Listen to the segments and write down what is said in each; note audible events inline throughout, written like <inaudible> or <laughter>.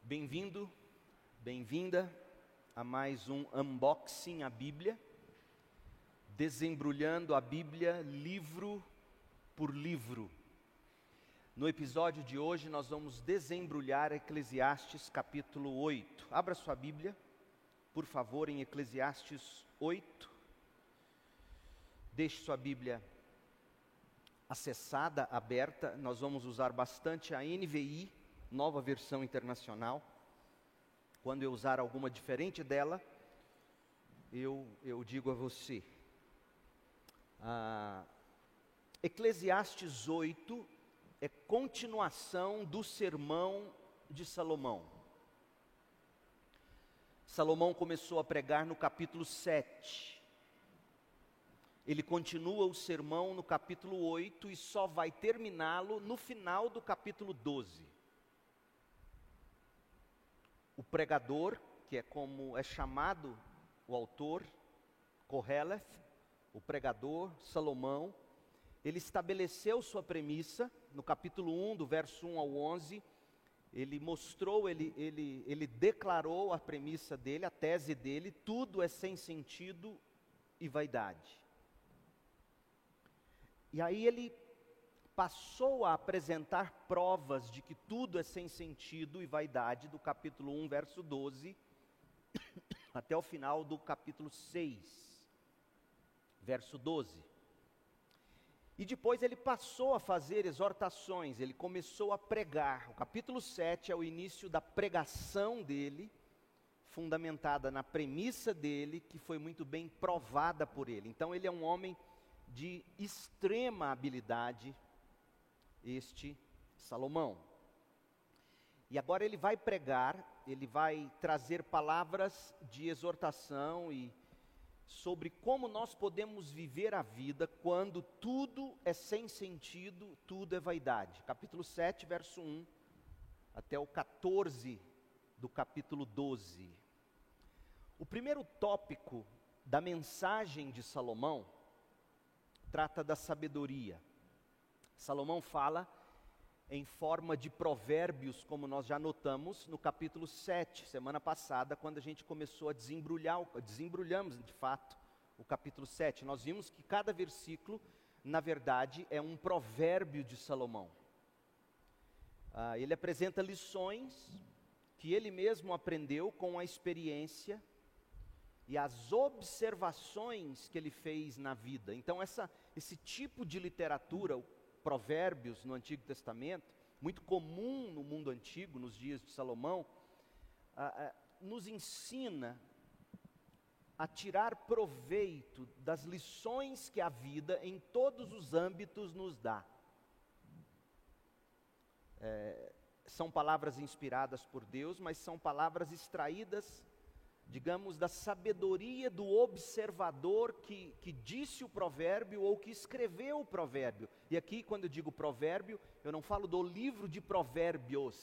Bem-vindo, bem-vinda a mais um unboxing a Bíblia, desembrulhando a Bíblia livro por livro. No episódio de hoje nós vamos desembrulhar Eclesiastes capítulo 8. Abra sua Bíblia, por favor, em Eclesiastes 8. Deixe sua Bíblia acessada, aberta. Nós vamos usar bastante a NVI, nova versão internacional. Quando eu usar alguma diferente dela, eu, eu digo a você. Ah, Eclesiastes 8 é continuação do sermão de Salomão. Salomão começou a pregar no capítulo 7. Ele continua o sermão no capítulo 8 e só vai terminá-lo no final do capítulo 12. O pregador, que é como é chamado o autor, Koheleth, o pregador, Salomão, ele estabeleceu sua premissa no capítulo 1, do verso 1 ao 11. Ele mostrou, ele, ele, ele declarou a premissa dele, a tese dele: tudo é sem sentido e vaidade. E aí ele passou a apresentar provas de que tudo é sem sentido e vaidade, do capítulo 1, verso 12, até o final do capítulo 6, verso 12. E depois ele passou a fazer exortações, ele começou a pregar. O capítulo 7 é o início da pregação dele, fundamentada na premissa dele, que foi muito bem provada por ele. Então ele é um homem de extrema habilidade, este Salomão. E agora ele vai pregar, ele vai trazer palavras de exortação e sobre como nós podemos viver a vida quando tudo é sem sentido, tudo é vaidade. Capítulo 7, verso 1 até o 14 do capítulo 12. O primeiro tópico da mensagem de Salomão trata da sabedoria. Salomão fala em forma de provérbios, como nós já notamos no capítulo 7, semana passada, quando a gente começou a desembrulhar, desembrulhamos de fato o capítulo 7. Nós vimos que cada versículo, na verdade, é um provérbio de Salomão. Ah, ele apresenta lições que ele mesmo aprendeu com a experiência e as observações que ele fez na vida. Então, essa, esse tipo de literatura, provérbios no Antigo Testamento, muito comum no mundo antigo, nos dias de Salomão, nos ensina a tirar proveito das lições que a vida, em todos os âmbitos, nos dá. É, são palavras inspiradas por Deus, mas são palavras extraídas digamos, da sabedoria do observador que, que disse o provérbio ou que escreveu o provérbio. E aqui, quando eu digo provérbio, eu não falo do livro de provérbios,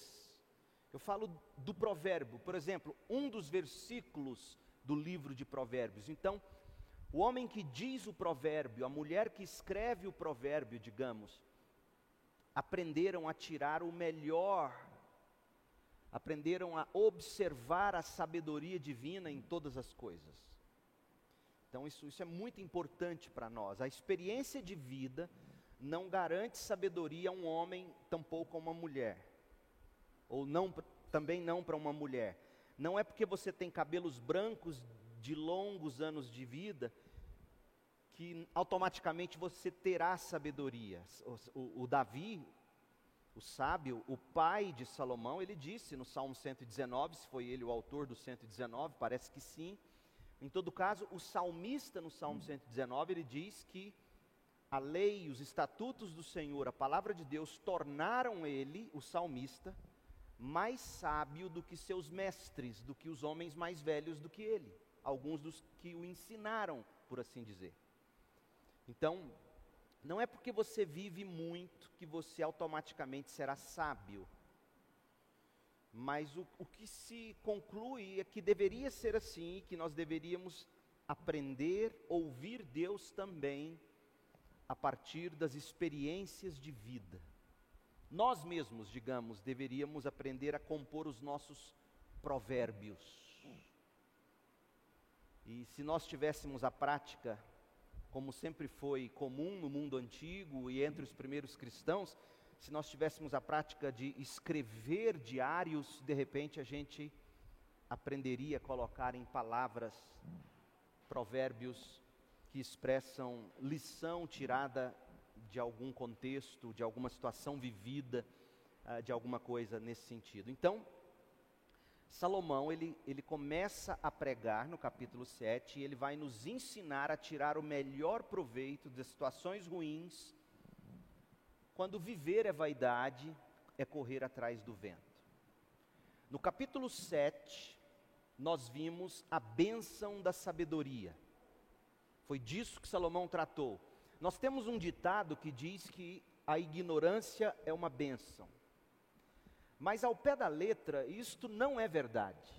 eu falo do provérbio. Por exemplo, um dos versículos do livro de provérbios. Então, o homem que diz o provérbio, a mulher que escreve o provérbio, digamos, aprenderam a tirar o melhor aprenderam a observar a sabedoria divina em todas as coisas. Então, isso, isso é muito importante para nós. A experiência de vida não garante sabedoria a um homem, tampouco a uma mulher. Ou não, também não para uma mulher. Não é porque você tem cabelos brancos de longos anos de vida que automaticamente você terá sabedoria. O, o, o Davi, o sábio, o pai de Salomão, ele disse no Salmo 119, se foi ele o autor do 119, parece que sim. Em todo caso, o salmista no Salmo 119, ele diz que a lei, os estatutos do Senhor, a palavra de Deus, tornaram ele, o salmista, mais sábio do que seus mestres, do que os homens mais velhos do que ele, alguns dos que o ensinaram, por assim dizer. Então, não é porque você vive muito que você automaticamente será sábio. Mas o, o que se conclui é que deveria ser assim, que nós deveríamos aprender, ouvir Deus também a partir das experiências de vida. Nós mesmos, digamos, deveríamos aprender a compor os nossos provérbios. E se nós tivéssemos a prática, como sempre foi comum no mundo antigo e entre os primeiros cristãos, se nós tivéssemos a prática de escrever diários, de repente a gente aprenderia a colocar em palavras provérbios que expressam lição tirada de algum contexto, de alguma situação vivida, uh, de alguma coisa nesse sentido. Então, Salomão, ele, ele começa a pregar no capítulo 7 e ele vai nos ensinar a tirar o melhor proveito das situações ruins, quando viver é vaidade, é correr atrás do vento. No capítulo 7, nós vimos a bênção da sabedoria. Foi disso que Salomão tratou. Nós temos um ditado que diz que a ignorância é uma bênção. Mas ao pé da letra, isto não é verdade.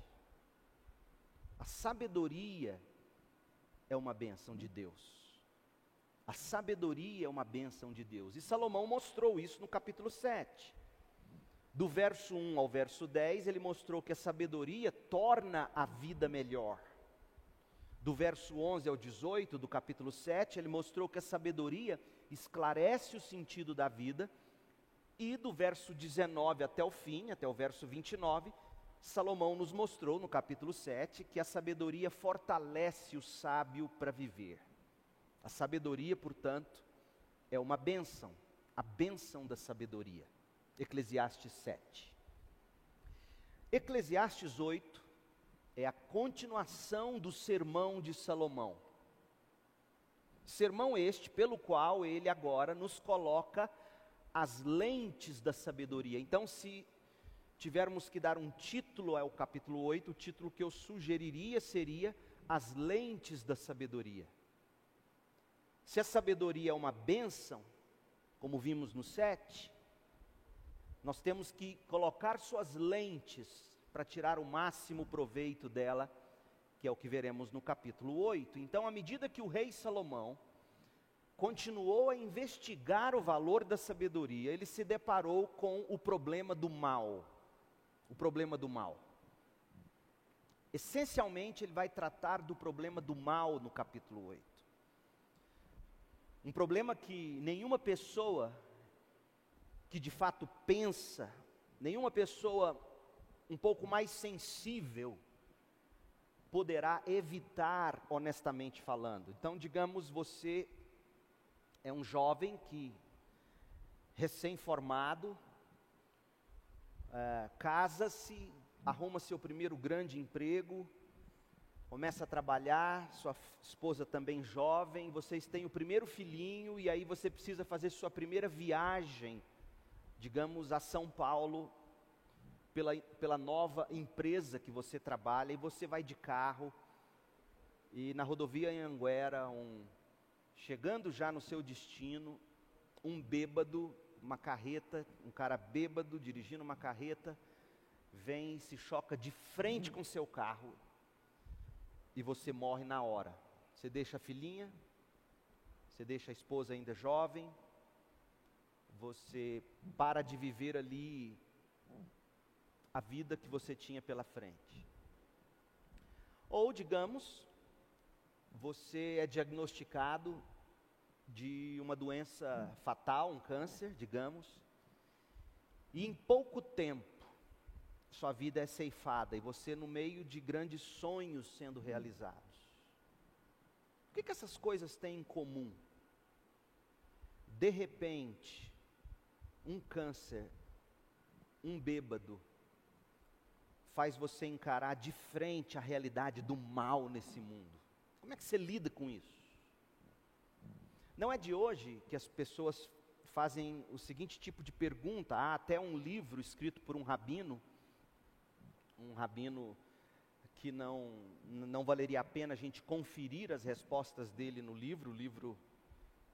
A sabedoria é uma bênção de Deus. A sabedoria é uma bênção de Deus. E Salomão mostrou isso no capítulo 7. Do verso 1 ao verso 10, ele mostrou que a sabedoria torna a vida melhor do verso 11 ao 18 do capítulo 7, ele mostrou que a sabedoria esclarece o sentido da vida, e do verso 19 até o fim, até o verso 29, Salomão nos mostrou no capítulo 7 que a sabedoria fortalece o sábio para viver. A sabedoria, portanto, é uma bênção, a bênção da sabedoria. Eclesiastes 7. Eclesiastes 8 é a continuação do sermão de Salomão. Sermão este pelo qual ele agora nos coloca as lentes da sabedoria. Então, se tivermos que dar um título ao capítulo 8, o título que eu sugeriria seria As Lentes da Sabedoria. Se a sabedoria é uma bênção, como vimos no 7, nós temos que colocar suas lentes para tirar o máximo proveito dela, que é o que veremos no capítulo 8. Então, à medida que o rei Salomão continuou a investigar o valor da sabedoria, ele se deparou com o problema do mal. O problema do mal. Essencialmente, ele vai tratar do problema do mal no capítulo 8. Um problema que nenhuma pessoa que de fato pensa, nenhuma pessoa um pouco mais sensível poderá evitar, honestamente falando. Então, digamos, você é um jovem que, recém-formado, é, casa-se, arruma seu primeiro grande emprego, começa a trabalhar, sua esposa também jovem, vocês têm o primeiro filhinho e aí você precisa fazer sua primeira viagem, digamos, a São Paulo pela, pela nova empresa que você trabalha e você vai de carro. E na rodovia em Anguera, um, chegando já no seu destino, um bêbado, uma carreta, um cara bêbado dirigindo uma carreta, vem e se choca de frente com seu carro e você morre na hora. Você deixa a filhinha, você deixa a esposa ainda jovem, você para de viver ali a vida que você tinha pela frente. Ou, digamos, você é diagnosticado de uma doença fatal, um câncer, digamos, e em pouco tempo sua vida é ceifada e você no meio de grandes sonhos sendo realizados. O que, que essas coisas têm em comum? De repente, um câncer, um bêbado, faz você encarar de frente a realidade do mal nesse mundo. Como é que você lida com isso? Não é de hoje que as pessoas fazem o seguinte tipo de pergunta. Há até um livro escrito por um rabino, um rabino que não, não valeria a pena a gente conferir as respostas dele no livro. O livro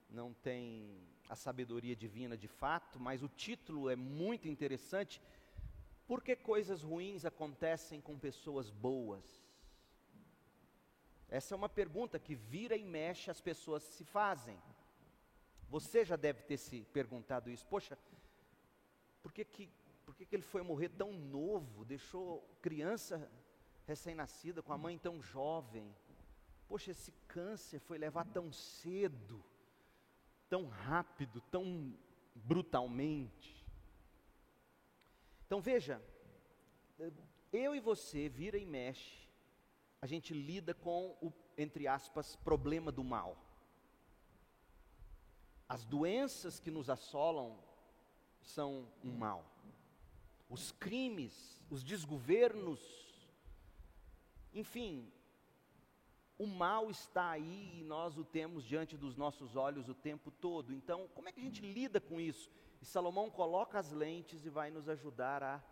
não tem a sabedoria divina de fato, mas o título é muito interessante por que coisas ruins acontecem com pessoas boas? Essa é uma pergunta que vira e mexe as pessoas se fazem. Você já deve ter se perguntado isso. Poxa, por que, que, por que, que ele foi morrer tão novo? Deixou criança recém-nascida com a mãe tão jovem. Poxa, esse câncer foi levar tão cedo, tão rápido, tão brutalmente. Então veja, eu e você vira e mexe, a gente lida com o, entre aspas, problema do mal. As doenças que nos assolam são um mal. Os crimes, os desgovernos, enfim, o mal está aí e nós o temos diante dos nossos olhos o tempo todo. Então, como é que a gente lida com isso? E Salomão coloca as lentes e vai nos ajudar a,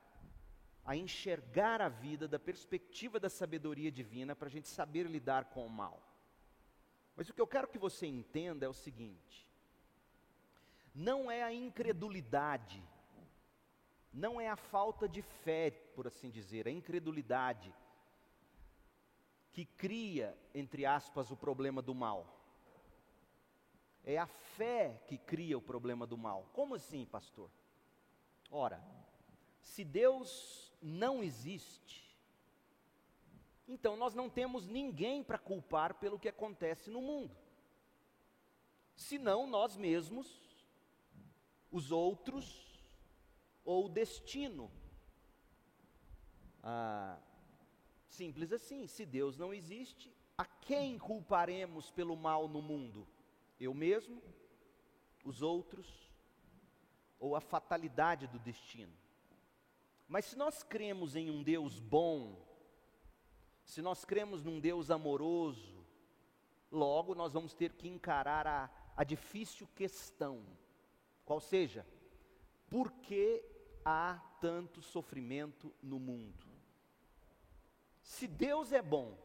a enxergar a vida da perspectiva da sabedoria divina para a gente saber lidar com o mal. Mas o que eu quero que você entenda é o seguinte: não é a incredulidade, não é a falta de fé, por assim dizer, a incredulidade que cria, entre aspas, o problema do mal. É a fé que cria o problema do mal. Como assim, pastor? Ora, se Deus não existe, então nós não temos ninguém para culpar pelo que acontece no mundo, senão nós mesmos, os outros ou o destino. Ah, Simples assim. Se Deus não existe, a quem culparemos pelo mal no mundo? Eu mesmo? Os outros? Ou a fatalidade do destino? Mas se nós cremos em um Deus bom, se nós cremos num Deus amoroso, logo nós vamos ter que encarar a, a difícil questão, qual seja, por que há tanto sofrimento no mundo? Se Deus é bom,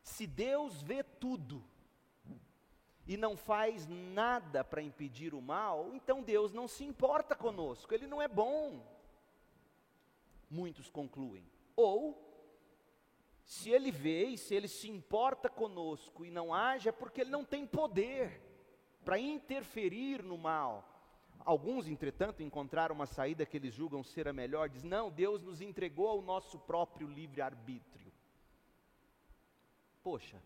se Deus vê tudo e não faz nada para impedir o mal, então Deus não se importa conosco, Ele não é bom. Muitos concluem. Ou, se Ele vê e se Ele se importa conosco e não age, é porque Ele não tem poder para interferir no mal. Alguns, entretanto, encontraram uma saída que eles julgam ser a melhor, diz: "Não, Deus nos entregou ao nosso próprio livre-arbítrio". Poxa,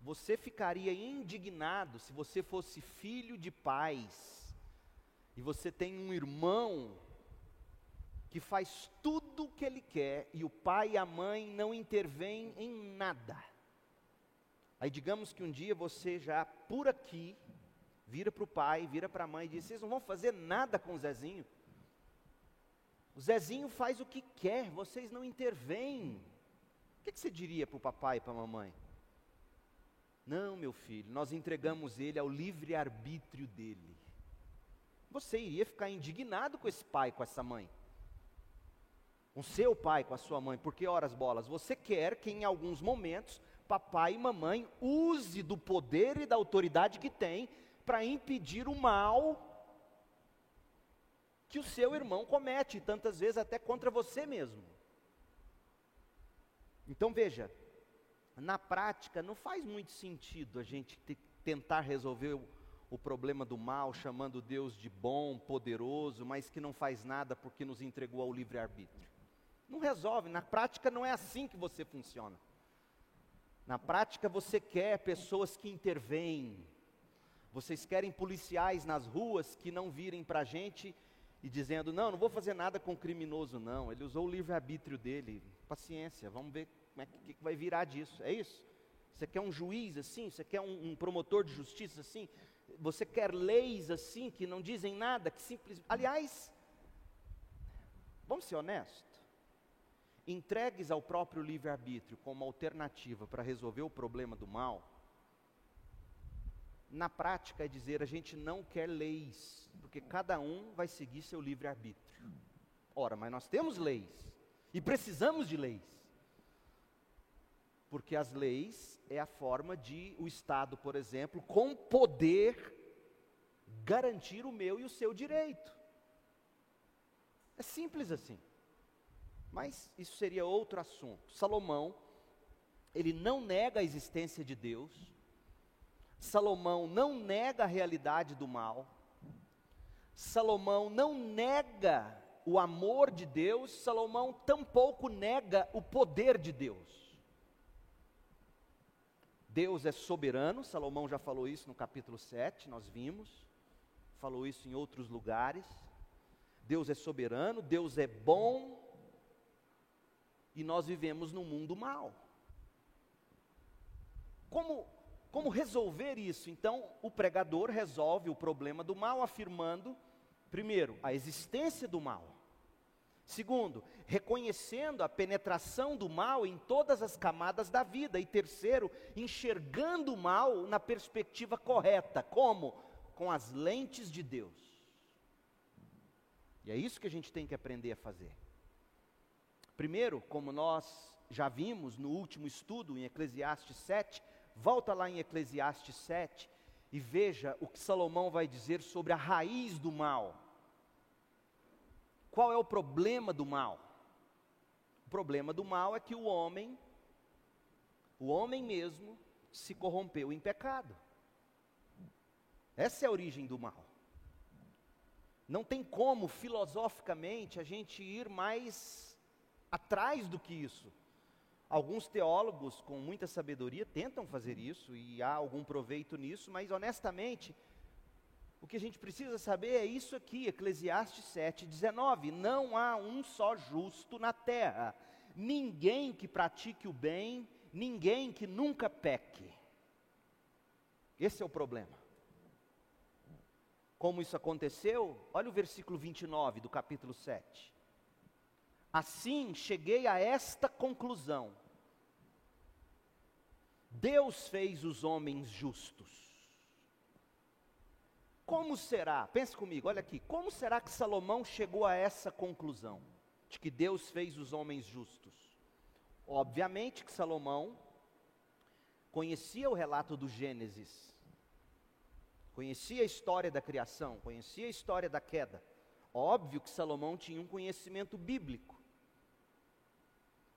você ficaria indignado se você fosse filho de pais e você tem um irmão que faz tudo o que ele quer e o pai e a mãe não intervêm em nada. Aí digamos que um dia você já por aqui vira para o pai, vira para a mãe e diz: Vocês não vão fazer nada com o Zezinho. O Zezinho faz o que quer, vocês não intervêm. O que, que você diria para o papai e para a mamãe? Não, meu filho, nós entregamos ele ao livre-arbítrio dele. Você iria ficar indignado com esse pai, com essa mãe. Com seu pai, com a sua mãe, porque horas bolas, você quer que em alguns momentos papai e mamãe use do poder e da autoridade que tem para impedir o mal que o seu irmão comete, tantas vezes até contra você mesmo. Então veja, na prática não faz muito sentido a gente tentar resolver o, o problema do mal chamando Deus de bom, poderoso, mas que não faz nada porque nos entregou ao livre-arbítrio. Não resolve, na prática não é assim que você funciona. Na prática você quer pessoas que intervêm, vocês querem policiais nas ruas que não virem para a gente e dizendo: não, não vou fazer nada com o criminoso, não. Ele usou o livre-arbítrio dele. Paciência, vamos ver como é que, que, vai virar disso. É isso? Você quer um juiz assim? Você quer um, um promotor de justiça assim? Você quer leis assim que não dizem nada, que simplesmente. Aliás, vamos ser honestos. Entregues ao próprio livre-arbítrio como alternativa para resolver o problema do mal, na prática é dizer a gente não quer leis, porque cada um vai seguir seu livre-arbítrio. Ora, mas nós temos leis e precisamos de leis. Porque as leis é a forma de o Estado, por exemplo, com poder garantir o meu e o seu direito. É simples assim. Mas isso seria outro assunto. Salomão, ele não nega a existência de Deus, Salomão não nega a realidade do mal. Salomão não nega o amor de Deus, Salomão tampouco nega o poder de Deus. Deus é soberano, Salomão já falou isso no capítulo 7, nós vimos, falou isso em outros lugares. Deus é soberano, Deus é bom, e nós vivemos num mundo mal. Como, como resolver isso? Então, o pregador resolve o problema do mal afirmando, primeiro, a existência do mal. Segundo, reconhecendo a penetração do mal em todas as camadas da vida. E terceiro, enxergando o mal na perspectiva correta. Como? Com as lentes de Deus. E é isso que a gente tem que aprender a fazer. Primeiro, como nós já vimos no último estudo em Eclesiastes 7, volta lá em Eclesiastes 7 e veja o que Salomão vai dizer sobre a raiz do mal. Qual é o problema do mal? O problema do mal é que o homem, o homem mesmo, se corrompeu em pecado. Essa é a origem do mal. Não tem como, filosoficamente, a gente ir mais atrás do que isso. Alguns teólogos, com muita sabedoria, tentam fazer isso e há algum proveito nisso, mas honestamente, o que a gente precisa saber é isso aqui, Eclesiastes 7, 19. Não há um só justo na terra, ninguém que pratique o bem, ninguém que nunca peque. Esse é o problema. Como isso aconteceu? Olha o versículo 29 do capítulo 7. Assim cheguei a esta conclusão: Deus fez os homens justos como será? Pense comigo, olha aqui. Como será que Salomão chegou a essa conclusão? De que Deus fez os homens justos? Obviamente que Salomão conhecia o relato do Gênesis, conhecia a história da criação, conhecia a história da queda. Óbvio que Salomão tinha um conhecimento bíblico.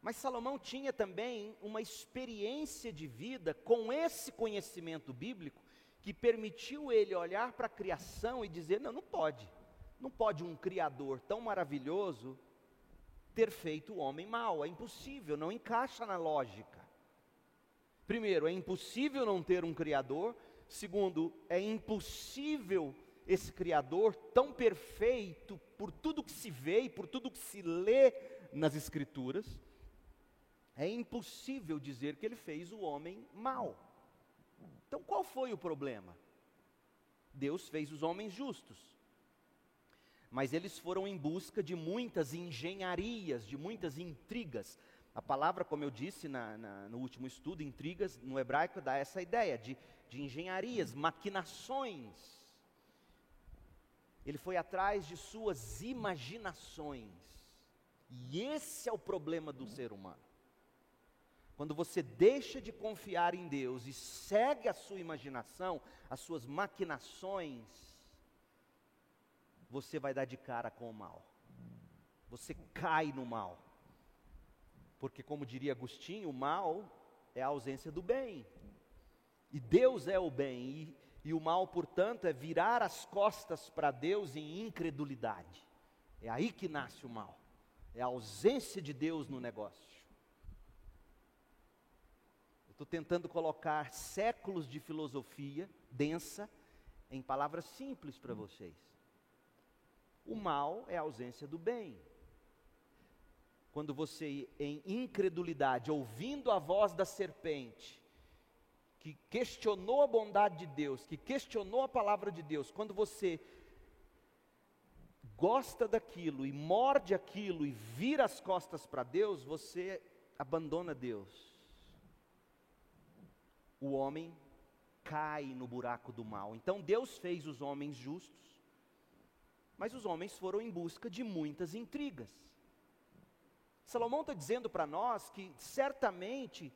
Mas Salomão tinha também uma experiência de vida com esse conhecimento bíblico que permitiu ele olhar para a criação e dizer: não, não pode, não pode um Criador tão maravilhoso ter feito o homem mal, é impossível, não encaixa na lógica. Primeiro, é impossível não ter um Criador, segundo, é impossível esse Criador tão perfeito por tudo que se vê e por tudo que se lê nas Escrituras, é impossível dizer que ele fez o homem mal. Então qual foi o problema? Deus fez os homens justos. Mas eles foram em busca de muitas engenharias, de muitas intrigas. A palavra, como eu disse na, na, no último estudo, intrigas no hebraico dá essa ideia de, de engenharias, maquinações. Ele foi atrás de suas imaginações. E esse é o problema do ser humano. Quando você deixa de confiar em Deus e segue a sua imaginação, as suas maquinações, você vai dar de cara com o mal. Você cai no mal. Porque, como diria Agostinho, o mal é a ausência do bem. E Deus é o bem. E, e o mal, portanto, é virar as costas para Deus em incredulidade. É aí que nasce o mal. É a ausência de Deus no negócio. Estou tentando colocar séculos de filosofia densa em palavras simples para vocês. O mal é a ausência do bem. Quando você, em incredulidade, ouvindo a voz da serpente, que questionou a bondade de Deus, que questionou a palavra de Deus, quando você gosta daquilo e morde aquilo e vira as costas para Deus, você abandona Deus o homem cai no buraco do mal. Então Deus fez os homens justos, mas os homens foram em busca de muitas intrigas. Salomão está dizendo para nós que certamente,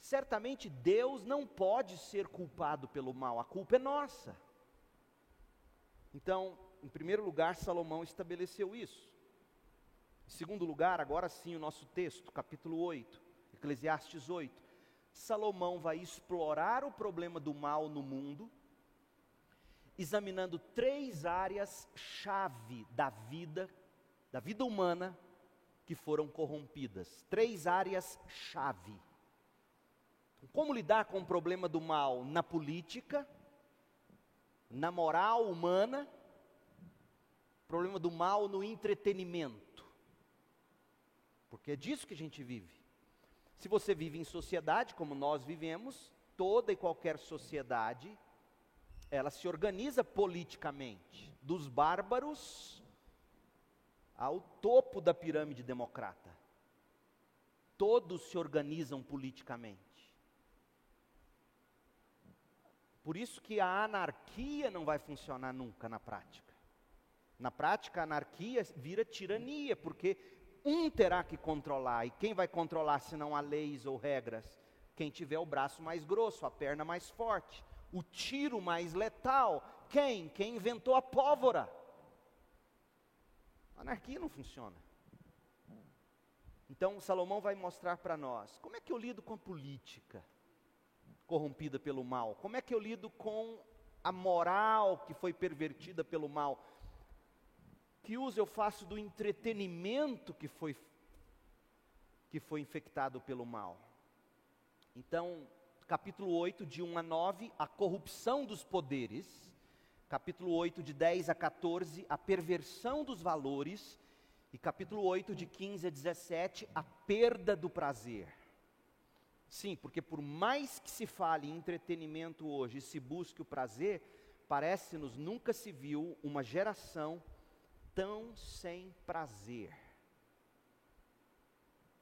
certamente Deus não pode ser culpado pelo mal, a culpa é nossa. Então, em primeiro lugar, Salomão estabeleceu isso. Em segundo lugar, agora sim, o nosso texto, capítulo 8, Eclesiastes 8. Salomão vai explorar o problema do mal no mundo, examinando três áreas chave da vida, da vida humana que foram corrompidas. Três áreas chave. Como lidar com o problema do mal na política, na moral humana, problema do mal no entretenimento. Porque é disso que a gente vive. Se você vive em sociedade, como nós vivemos, toda e qualquer sociedade, ela se organiza politicamente, dos bárbaros ao topo da pirâmide democrata. Todos se organizam politicamente. Por isso que a anarquia não vai funcionar nunca na prática. Na prática, a anarquia vira tirania, porque um terá que controlar, e quem vai controlar se não há leis ou regras? Quem tiver o braço mais grosso, a perna mais forte, o tiro mais letal. Quem? Quem inventou a pólvora. A anarquia não funciona. Então, Salomão vai mostrar para nós como é que eu lido com a política corrompida pelo mal, como é que eu lido com a moral que foi pervertida pelo mal que uso eu faço do entretenimento que foi que foi infectado pelo mal? Então, capítulo 8 de 1 a 9, a corrupção dos poderes, capítulo 8 de 10 a 14, a perversão dos valores e capítulo 8 de 15 a 17, a perda do prazer. Sim, porque por mais que se fale em entretenimento hoje se busque o prazer, parece-nos nunca se viu uma geração tão sem prazer.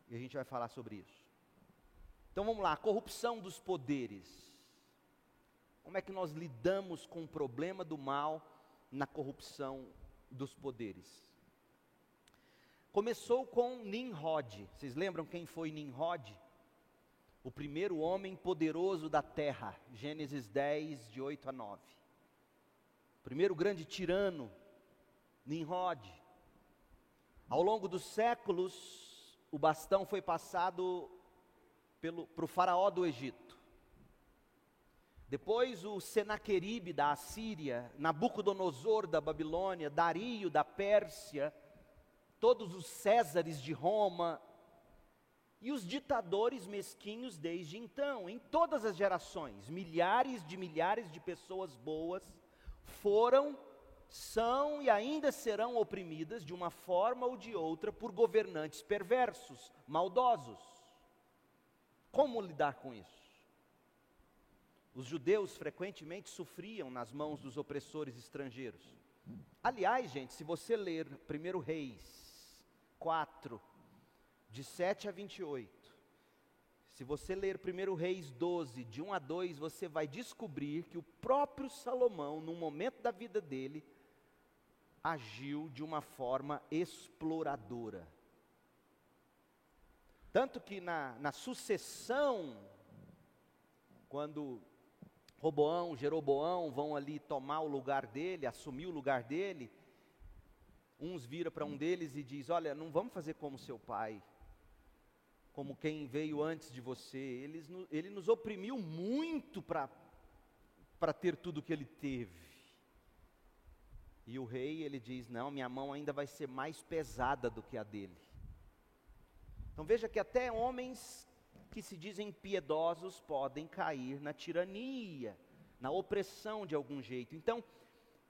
E a gente vai falar sobre isso. Então vamos lá, corrupção dos poderes. Como é que nós lidamos com o problema do mal na corrupção dos poderes? Começou com Nimrod. Vocês lembram quem foi Nimrod? O primeiro homem poderoso da terra. Gênesis 10, de 8 a 9. O primeiro grande tirano Nimrod. Ao longo dos séculos, o bastão foi passado para o faraó do Egito. Depois o Senaqueribe da Assíria, Nabucodonosor da Babilônia, Dario da Pérsia, todos os Césares de Roma e os ditadores mesquinhos desde então, em todas as gerações, milhares de milhares de pessoas boas foram são e ainda serão oprimidas de uma forma ou de outra por governantes perversos, maldosos. Como lidar com isso? Os judeus frequentemente sofriam nas mãos dos opressores estrangeiros. Aliás, gente, se você ler 1 Reis 4, de 7 a 28, se você ler 1 Reis 12, de 1 a 2, você vai descobrir que o próprio Salomão, no momento da vida dele, agiu de uma forma exploradora. Tanto que na, na sucessão, quando Roboão, Jeroboão vão ali tomar o lugar dele, assumir o lugar dele, uns viram para um deles e diz: Olha, não vamos fazer como seu pai, como quem veio antes de você. Ele, ele nos oprimiu muito para ter tudo que ele teve. E o rei, ele diz: Não, minha mão ainda vai ser mais pesada do que a dele. Então veja que até homens que se dizem piedosos podem cair na tirania, na opressão de algum jeito. Então,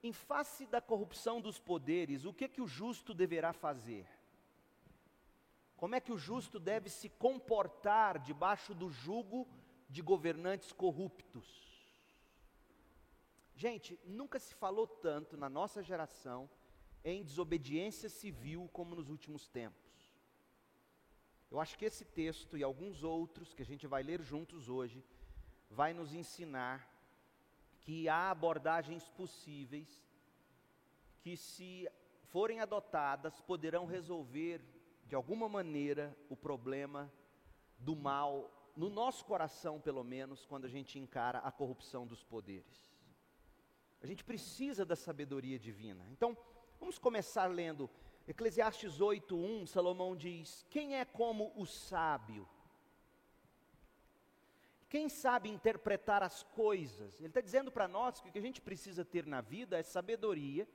em face da corrupção dos poderes, o que que o justo deverá fazer? Como é que o justo deve se comportar debaixo do jugo de governantes corruptos? Gente, nunca se falou tanto na nossa geração em desobediência civil como nos últimos tempos. Eu acho que esse texto e alguns outros que a gente vai ler juntos hoje vai nos ensinar que há abordagens possíveis que se forem adotadas poderão resolver de alguma maneira o problema do mal no nosso coração, pelo menos, quando a gente encara a corrupção dos poderes. A gente precisa da sabedoria divina. Então, vamos começar lendo Eclesiastes 8:1, Salomão diz: "Quem é como o sábio? Quem sabe interpretar as coisas? Ele está dizendo para nós que o que a gente precisa ter na vida é sabedoria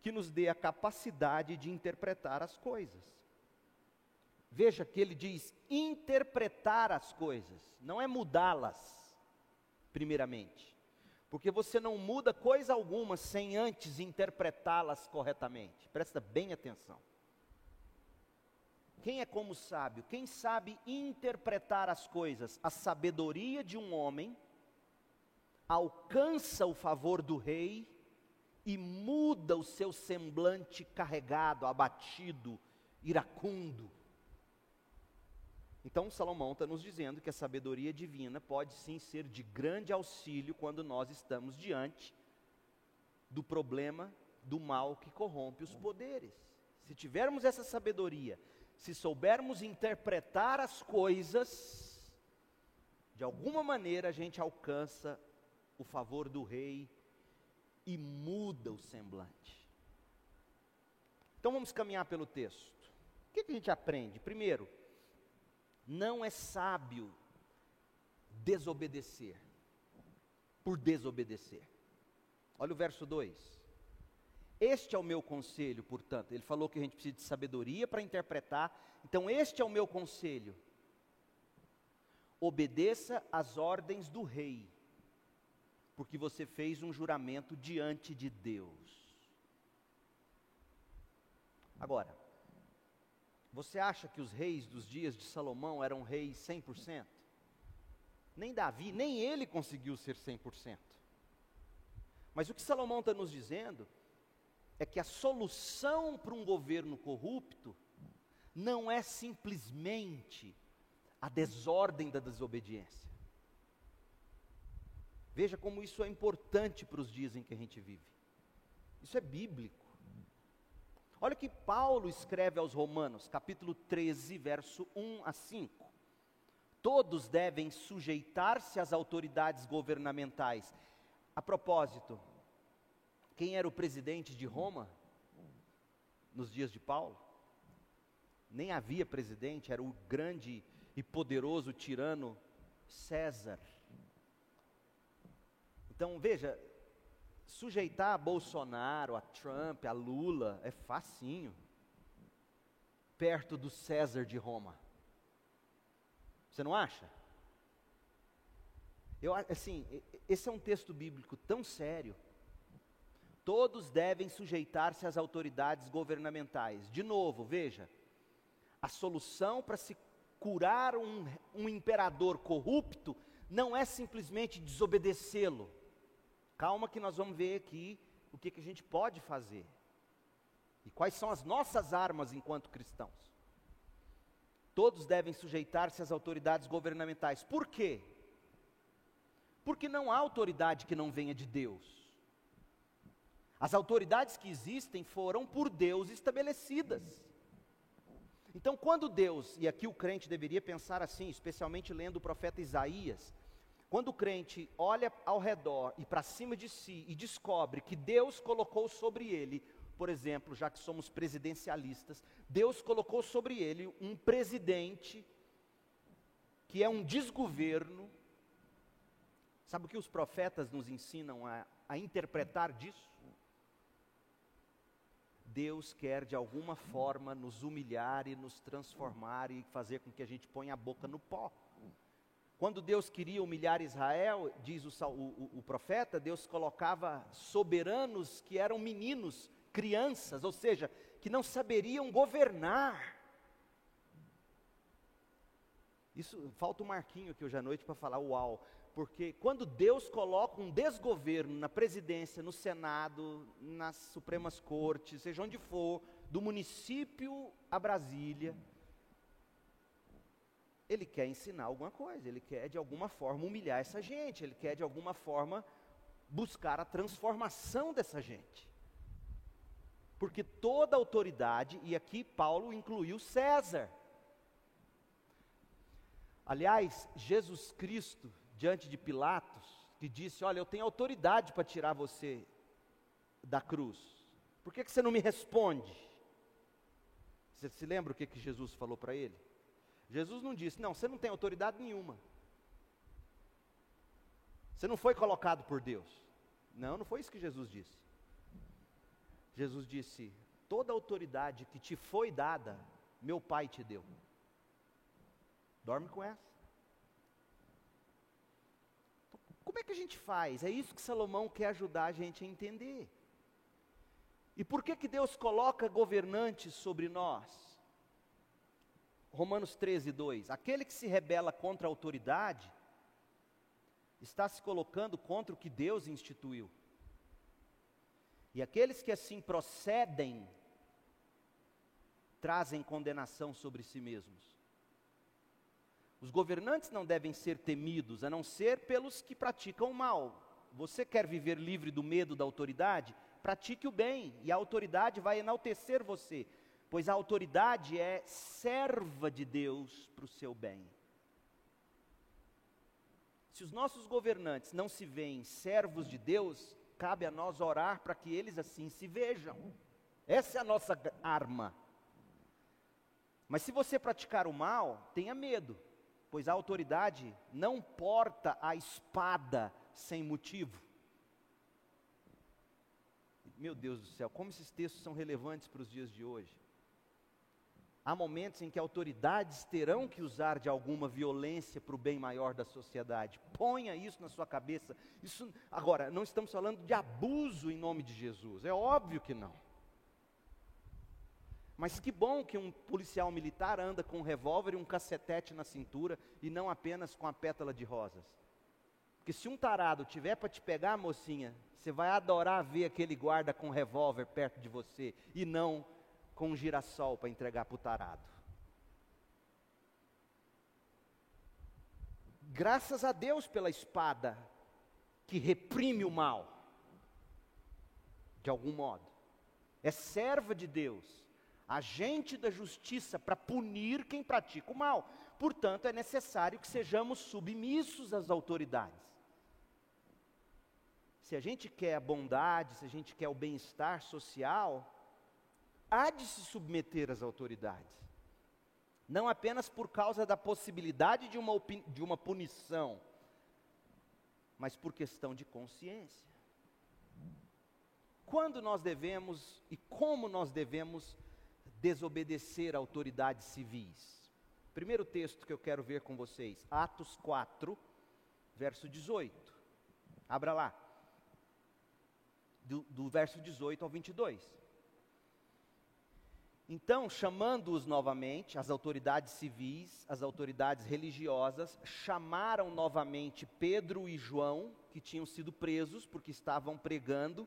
que nos dê a capacidade de interpretar as coisas. Veja que ele diz interpretar as coisas, não é mudá-las, primeiramente. Porque você não muda coisa alguma sem antes interpretá-las corretamente. Presta bem atenção. Quem é como sábio? Quem sabe interpretar as coisas? A sabedoria de um homem alcança o favor do rei e muda o seu semblante carregado, abatido, iracundo. Então, Salomão está nos dizendo que a sabedoria divina pode sim ser de grande auxílio quando nós estamos diante do problema do mal que corrompe os poderes. Se tivermos essa sabedoria se soubermos interpretar as coisas, de alguma maneira a gente alcança o favor do rei e muda o semblante. Então vamos caminhar pelo texto. O que, que a gente aprende? Primeiro, não é sábio desobedecer, por desobedecer. Olha o verso 2. Este é o meu conselho, portanto. Ele falou que a gente precisa de sabedoria para interpretar. Então, este é o meu conselho. Obedeça às ordens do rei, porque você fez um juramento diante de Deus. Agora, você acha que os reis dos dias de Salomão eram reis 100%? Nem Davi, nem ele conseguiu ser 100%. Mas o que Salomão está nos dizendo é que a solução para um governo corrupto não é simplesmente a desordem da desobediência. Veja como isso é importante para os dias em que a gente vive. Isso é bíblico. Olha o que Paulo escreve aos Romanos, capítulo 13, verso 1 a 5. Todos devem sujeitar-se às autoridades governamentais. A propósito, quem era o presidente de Roma nos dias de Paulo? Nem havia presidente, era o grande e poderoso tirano César. Então veja, sujeitar a Bolsonaro, a Trump, a Lula é facinho, perto do César de Roma. Você não acha? Eu, assim, esse é um texto bíblico tão sério Todos devem sujeitar-se às autoridades governamentais. De novo, veja, a solução para se curar um, um imperador corrupto não é simplesmente desobedecê-lo. Calma, que nós vamos ver aqui o que, que a gente pode fazer e quais são as nossas armas enquanto cristãos. Todos devem sujeitar-se às autoridades governamentais. Por quê? Porque não há autoridade que não venha de Deus. As autoridades que existem foram por Deus estabelecidas. Então, quando Deus, e aqui o crente deveria pensar assim, especialmente lendo o profeta Isaías, quando o crente olha ao redor e para cima de si e descobre que Deus colocou sobre ele, por exemplo, já que somos presidencialistas, Deus colocou sobre ele um presidente que é um desgoverno. Sabe o que os profetas nos ensinam a, a interpretar disso? Deus quer de alguma forma nos humilhar e nos transformar e fazer com que a gente ponha a boca no pó. Quando Deus queria humilhar Israel, diz o, o, o, profeta, Deus colocava soberanos que eram meninos, crianças, ou seja, que não saberiam governar. Isso falta um marquinho aqui hoje à noite para falar uau. Porque quando Deus coloca um desgoverno na presidência, no Senado, nas Supremas Cortes, seja onde for, do município a Brasília, ele quer ensinar alguma coisa, ele quer de alguma forma humilhar essa gente, ele quer de alguma forma buscar a transformação dessa gente. Porque toda autoridade, e aqui Paulo incluiu César. Aliás, Jesus Cristo diante de Pilatos, que disse: Olha, eu tenho autoridade para tirar você da cruz, por que, que você não me responde? Você se lembra o que, que Jesus falou para ele? Jesus não disse: Não, você não tem autoridade nenhuma. Você não foi colocado por Deus. Não, não foi isso que Jesus disse. Jesus disse: Toda autoridade que te foi dada, meu Pai te deu. Dorme com essa. Como é que a gente faz? É isso que Salomão quer ajudar a gente a entender. E por que que Deus coloca governantes sobre nós? Romanos 13, 2. Aquele que se rebela contra a autoridade está se colocando contra o que Deus instituiu. E aqueles que assim procedem trazem condenação sobre si mesmos. Os governantes não devem ser temidos, a não ser pelos que praticam o mal. Você quer viver livre do medo da autoridade? Pratique o bem, e a autoridade vai enaltecer você, pois a autoridade é serva de Deus para o seu bem. Se os nossos governantes não se veem servos de Deus, cabe a nós orar para que eles assim se vejam. Essa é a nossa arma. Mas se você praticar o mal, tenha medo, pois a autoridade não porta a espada sem motivo. Meu Deus do céu, como esses textos são relevantes para os dias de hoje. Há momentos em que autoridades terão que usar de alguma violência para o bem maior da sociedade. Ponha isso na sua cabeça. Isso, agora, não estamos falando de abuso em nome de Jesus. É óbvio que não. Mas que bom que um policial militar anda com um revólver e um cacetete na cintura e não apenas com a pétala de rosas. Porque se um tarado tiver para te pegar, mocinha, você vai adorar ver aquele guarda com um revólver perto de você e não com um girassol para entregar para o tarado. Graças a Deus pela espada que reprime o mal, de algum modo. É serva de Deus agente da justiça para punir quem pratica o mal. Portanto, é necessário que sejamos submissos às autoridades. Se a gente quer a bondade, se a gente quer o bem-estar social, há de se submeter às autoridades. Não apenas por causa da possibilidade de uma, de uma punição, mas por questão de consciência. Quando nós devemos e como nós devemos desobedecer autoridades civis. Primeiro texto que eu quero ver com vocês, Atos 4, verso 18. Abra lá. Do, do verso 18 ao 22. Então, chamando-os novamente, as autoridades civis, as autoridades religiosas, chamaram novamente Pedro e João, que tinham sido presos porque estavam pregando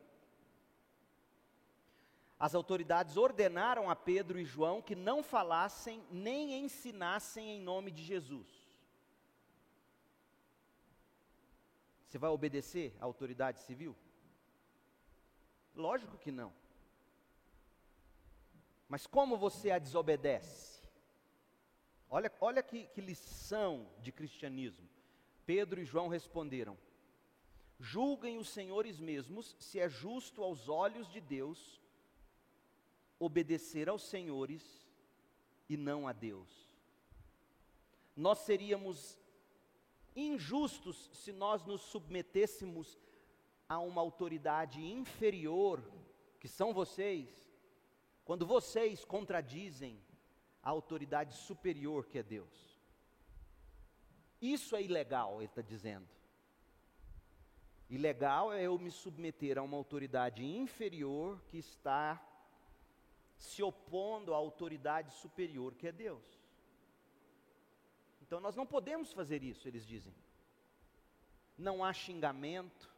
as autoridades ordenaram a Pedro e João que não falassem nem ensinassem em nome de Jesus. Você vai obedecer à autoridade civil? Lógico que não. Mas como você a desobedece? Olha, olha que, que lição de cristianismo. Pedro e João responderam: Julguem os senhores mesmos se é justo aos olhos de Deus obedecer aos senhores e não a Deus. Nós seríamos injustos se nós nos submetêssemos a uma autoridade inferior, que são vocês, quando vocês contradizem a autoridade superior que é Deus. Isso é ilegal, ele está dizendo. Ilegal é eu me submeter a uma autoridade inferior que está se opondo à autoridade superior que é Deus. Então nós não podemos fazer isso, eles dizem. Não há xingamento,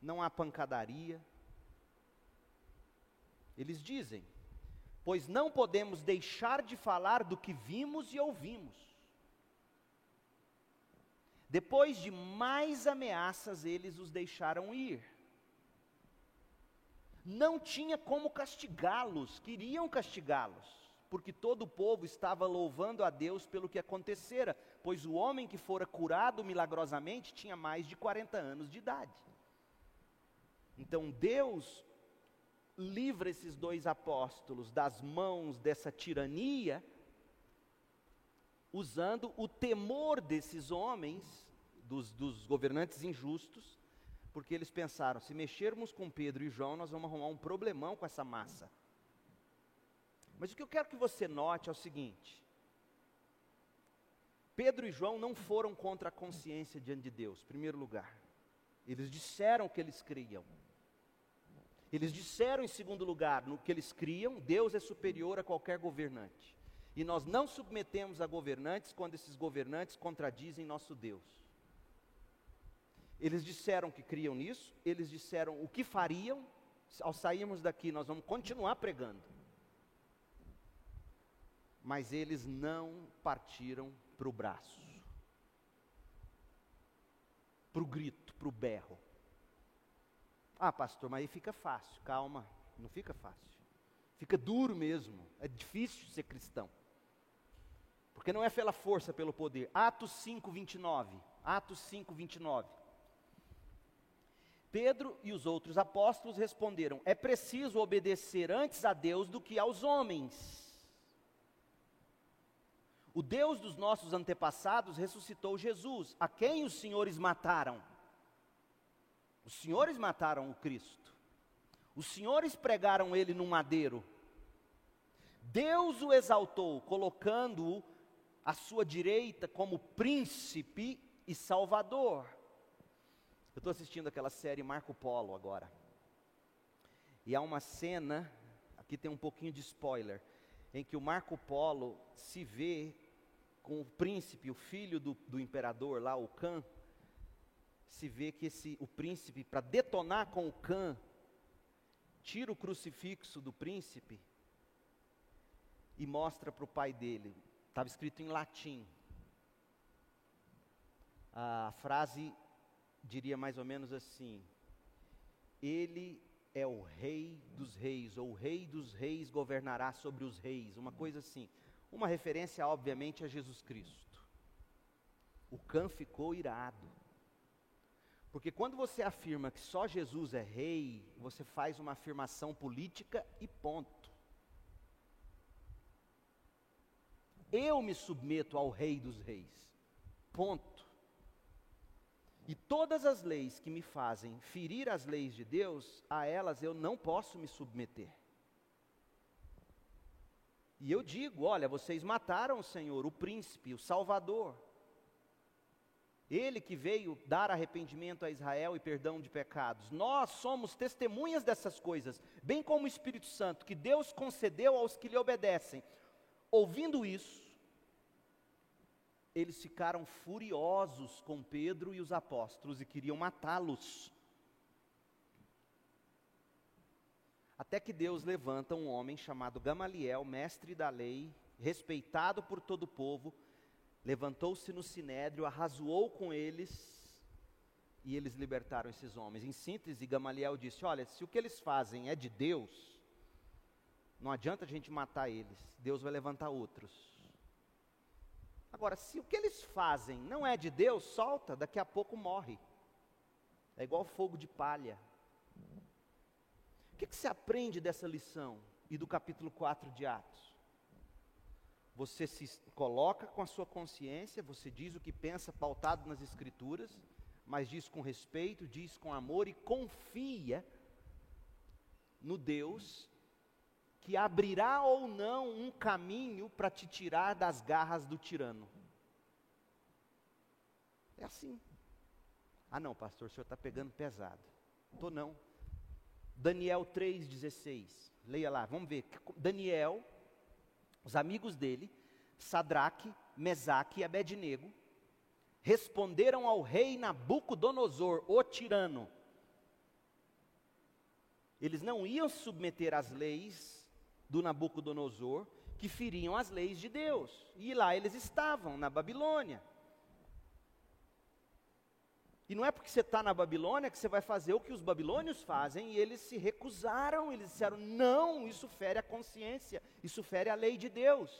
não há pancadaria. Eles dizem, pois não podemos deixar de falar do que vimos e ouvimos. Depois de mais ameaças, eles os deixaram ir não tinha como castigá-los, queriam castigá-los, porque todo o povo estava louvando a Deus pelo que acontecera, pois o homem que fora curado milagrosamente tinha mais de 40 anos de idade. Então Deus livra esses dois apóstolos das mãos dessa tirania, usando o temor desses homens, dos, dos governantes injustos, porque eles pensaram: se mexermos com Pedro e João, nós vamos arrumar um problemão com essa massa. Mas o que eu quero que você note é o seguinte: Pedro e João não foram contra a consciência diante de Deus, em primeiro lugar. Eles disseram que eles criam. Eles disseram, em segundo lugar, no que eles criam, Deus é superior a qualquer governante. E nós não submetemos a governantes quando esses governantes contradizem nosso Deus. Eles disseram que criam nisso, eles disseram o que fariam, ao sairmos daqui nós vamos continuar pregando. Mas eles não partiram para o braço, para o grito, para o berro. Ah, pastor, mas aí fica fácil. Calma, não fica fácil. Fica duro mesmo. É difícil ser cristão. Porque não é pela força, pelo poder. Atos 5, 29. Atos 5, 29. Pedro e os outros apóstolos responderam: É preciso obedecer antes a Deus do que aos homens. O Deus dos nossos antepassados ressuscitou Jesus, a quem os senhores mataram. Os senhores mataram o Cristo. Os senhores pregaram ele no madeiro. Deus o exaltou, colocando-o à sua direita como príncipe e salvador. Eu estou assistindo aquela série Marco Polo agora. E há uma cena, aqui tem um pouquinho de spoiler, em que o Marco Polo se vê com o príncipe, o filho do, do imperador lá, o Khan, se vê que esse, o príncipe, para detonar com o Khan, tira o crucifixo do príncipe e mostra para o pai dele. Estava escrito em latim. A frase diria mais ou menos assim: Ele é o rei dos reis, ou o rei dos reis governará sobre os reis, uma coisa assim. Uma referência, obviamente, a Jesus Cristo. O Cã ficou irado. Porque quando você afirma que só Jesus é rei, você faz uma afirmação política e ponto. Eu me submeto ao rei dos reis. Ponto. E todas as leis que me fazem ferir as leis de Deus, a elas eu não posso me submeter. E eu digo: olha, vocês mataram o Senhor, o príncipe, o Salvador. Ele que veio dar arrependimento a Israel e perdão de pecados. Nós somos testemunhas dessas coisas, bem como o Espírito Santo, que Deus concedeu aos que lhe obedecem. Ouvindo isso, eles ficaram furiosos com Pedro e os apóstolos e queriam matá-los. Até que Deus levanta um homem chamado Gamaliel, mestre da lei, respeitado por todo o povo, levantou-se no sinédrio, arrazoou com eles e eles libertaram esses homens. Em síntese, Gamaliel disse: Olha, se o que eles fazem é de Deus, não adianta a gente matar eles, Deus vai levantar outros. Agora, se o que eles fazem não é de Deus, solta, daqui a pouco morre. É igual fogo de palha. O que, que você aprende dessa lição e do capítulo 4 de Atos? Você se coloca com a sua consciência, você diz o que pensa pautado nas Escrituras, mas diz com respeito, diz com amor e confia no Deus que abrirá ou não um caminho para te tirar das garras do tirano. É assim. Ah, não, pastor, o senhor está pegando pesado. Estou não. Daniel 3,16. Leia lá, vamos ver. Daniel, os amigos dele, Sadraque, Mesaque e Abednego, responderam ao rei Nabucodonosor, o tirano. Eles não iam submeter às leis do Nabucodonosor, que feriam as leis de Deus. E lá eles estavam, na Babilônia. E não é porque você está na Babilônia que você vai fazer o que os babilônios fazem, e eles se recusaram, eles disseram: não, isso fere a consciência, isso fere a lei de Deus.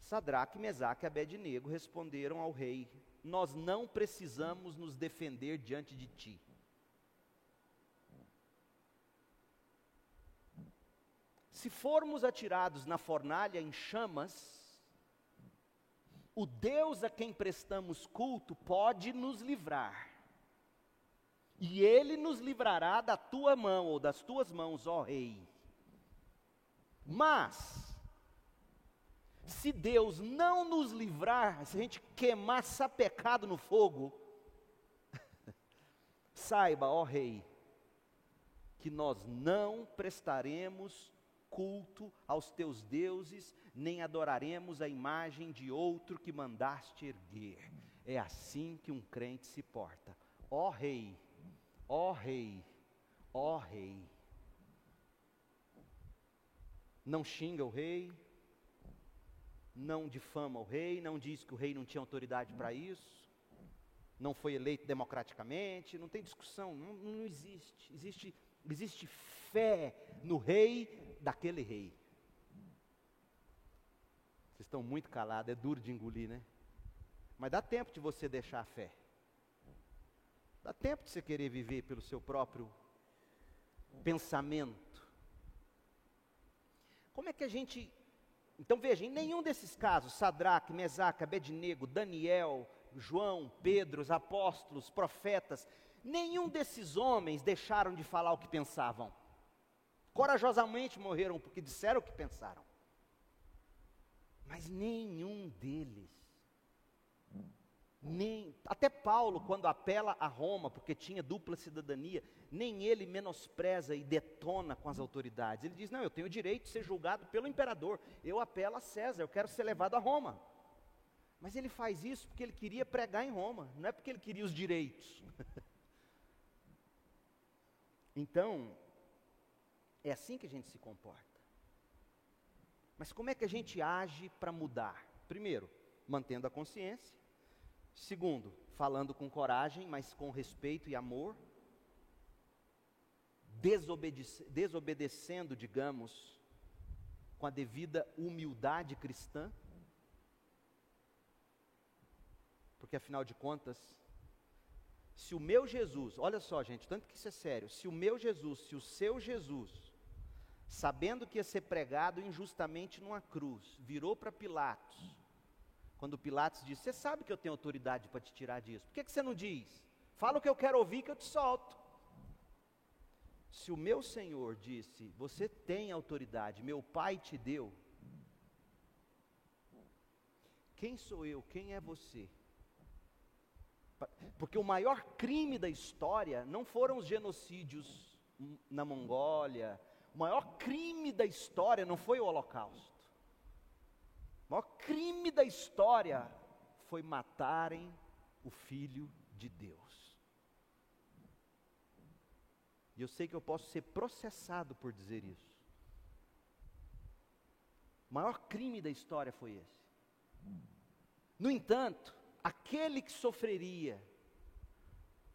Sadraque, Mesaque e Abednego responderam ao rei: Nós não precisamos nos defender diante de ti. Se formos atirados na fornalha em chamas, o Deus a quem prestamos culto pode nos livrar. E ele nos livrará da tua mão ou das tuas mãos, ó rei. Mas, se Deus não nos livrar, se a gente queimar sapecado no fogo, <laughs> saiba, ó rei, que nós não prestaremos culto aos teus deuses, nem adoraremos a imagem de outro que mandaste erguer. É assim que um crente se porta. Ó Rei, ó Rei, ó Rei. Não xinga o rei, não difama o rei, não diz que o rei não tinha autoridade para isso, não foi eleito democraticamente, não tem discussão, não, não existe. Existe existe fé no rei daquele rei. Estão muito calados, é duro de engolir, né? Mas dá tempo de você deixar a fé. Dá tempo de você querer viver pelo seu próprio pensamento. Como é que a gente. Então veja, em nenhum desses casos, Sadraque, Mesaque, Abednego, Daniel, João, Pedro, os apóstolos, profetas, Nenhum desses homens deixaram de falar o que pensavam. Corajosamente morreram porque disseram o que pensaram. Mas nenhum deles, nem até Paulo, quando apela a Roma, porque tinha dupla cidadania, nem ele menospreza e detona com as autoridades. Ele diz: Não, eu tenho o direito de ser julgado pelo imperador, eu apelo a César, eu quero ser levado a Roma. Mas ele faz isso porque ele queria pregar em Roma, não é porque ele queria os direitos. <laughs> Então, é assim que a gente se comporta. Mas como é que a gente age para mudar? Primeiro, mantendo a consciência. Segundo, falando com coragem, mas com respeito e amor. Desobedece desobedecendo, digamos, com a devida humildade cristã. Porque afinal de contas, se o meu Jesus, olha só, gente, tanto que isso é sério, se o meu Jesus, se o seu Jesus, sabendo que ia ser pregado injustamente numa cruz, virou para Pilatos, quando Pilatos disse: Você sabe que eu tenho autoridade para te tirar disso, por que, que você não diz? Fala o que eu quero ouvir que eu te solto. Se o meu Senhor disse: Você tem autoridade, meu Pai te deu, quem sou eu, quem é você? Porque o maior crime da história não foram os genocídios na Mongólia, o maior crime da história não foi o Holocausto. O maior crime da história foi matarem o Filho de Deus. E eu sei que eu posso ser processado por dizer isso. O maior crime da história foi esse. No entanto, aquele que sofreria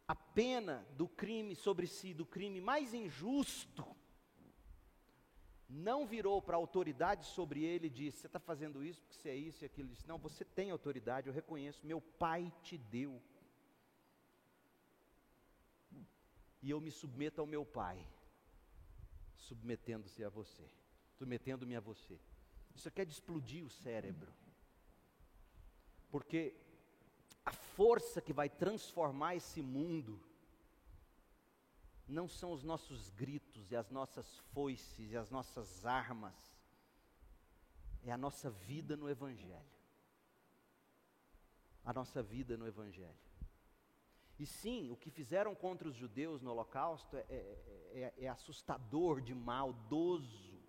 a pena do crime sobre si, do crime mais injusto, não virou para a autoridade sobre ele e disse: Você está fazendo isso porque você é isso e aquilo. Ele disse: Não, você tem autoridade, eu reconheço, meu pai te deu. E eu me submeto ao meu pai, submetendo-se a você, submetendo-me a você. Isso aqui é explodir o cérebro. Porque a força que vai transformar esse mundo não são os nossos gritos e as nossas foices e as nossas armas, é a nossa vida no Evangelho. A nossa vida no Evangelho. E sim, o que fizeram contra os judeus no Holocausto é, é, é, é assustador de maldoso.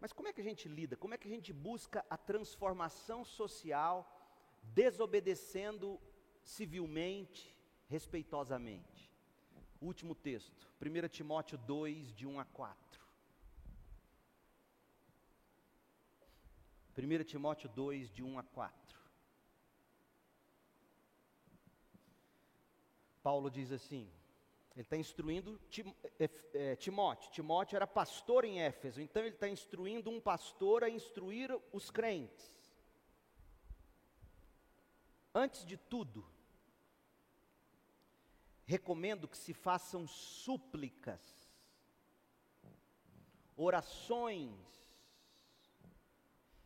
Mas como é que a gente lida? Como é que a gente busca a transformação social desobedecendo civilmente, respeitosamente? Último texto, 1 Timóteo 2, de 1 a 4. 1 Timóteo 2, de 1 a 4. Paulo diz assim: ele está instruindo é, é, Timóteo. Timóteo era pastor em Éfeso, então ele está instruindo um pastor a instruir os crentes. Antes de tudo, recomendo que se façam súplicas, orações,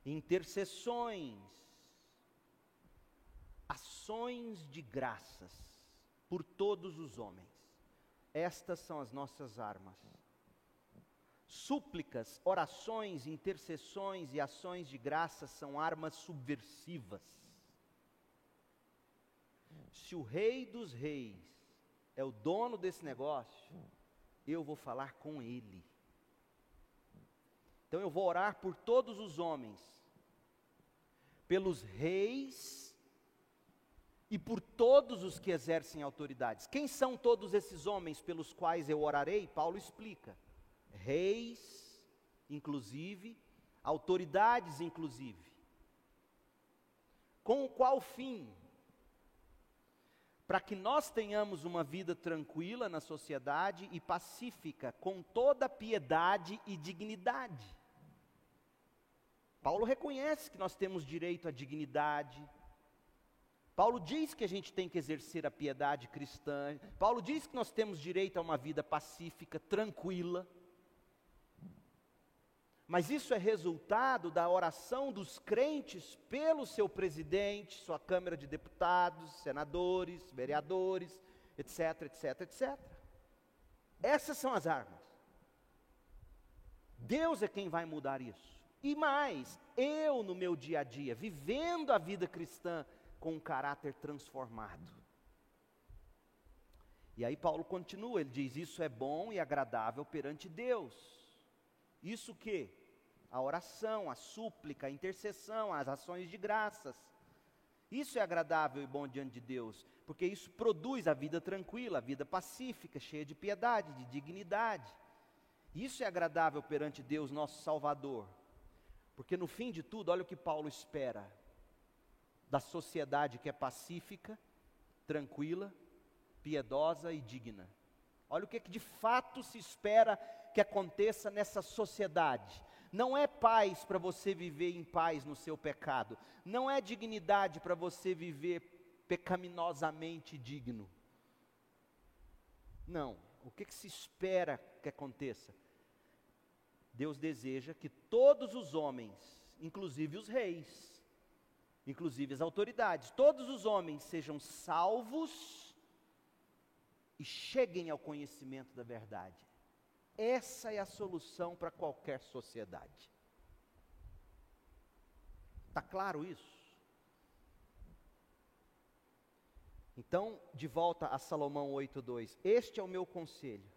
intercessões, ações de graças por todos os homens. Estas são as nossas armas. Súplicas, orações, intercessões e ações de graças são armas subversivas. Se o rei dos reis é o dono desse negócio, eu vou falar com ele. Então eu vou orar por todos os homens, pelos reis e por todos os que exercem autoridades. Quem são todos esses homens pelos quais eu orarei? Paulo explica. Reis, inclusive, autoridades, inclusive. Com qual fim? Para que nós tenhamos uma vida tranquila na sociedade e pacífica, com toda piedade e dignidade. Paulo reconhece que nós temos direito à dignidade. Paulo diz que a gente tem que exercer a piedade cristã. Paulo diz que nós temos direito a uma vida pacífica, tranquila. Mas isso é resultado da oração dos crentes pelo seu presidente, sua Câmara de Deputados, senadores, vereadores, etc, etc, etc. Essas são as armas. Deus é quem vai mudar isso. E mais, eu no meu dia a dia, vivendo a vida cristã com um caráter transformado. E aí Paulo continua, ele diz: Isso é bom e agradável perante Deus. Isso que? A oração, a súplica, a intercessão, as ações de graças. Isso é agradável e bom diante de Deus, porque isso produz a vida tranquila, a vida pacífica, cheia de piedade, de dignidade. Isso é agradável perante Deus, nosso Salvador. Porque no fim de tudo, olha o que Paulo espera da sociedade que é pacífica, tranquila, piedosa e digna. Olha o que, que de fato se espera que aconteça nessa sociedade. Não é paz para você viver em paz no seu pecado. Não é dignidade para você viver pecaminosamente digno. Não. O que, que se espera que aconteça? Deus deseja que todos os homens, inclusive os reis, inclusive as autoridades, todos os homens sejam salvos e cheguem ao conhecimento da verdade. Essa é a solução para qualquer sociedade. Está claro isso? Então, de volta a Salomão 8:2. Este é o meu conselho.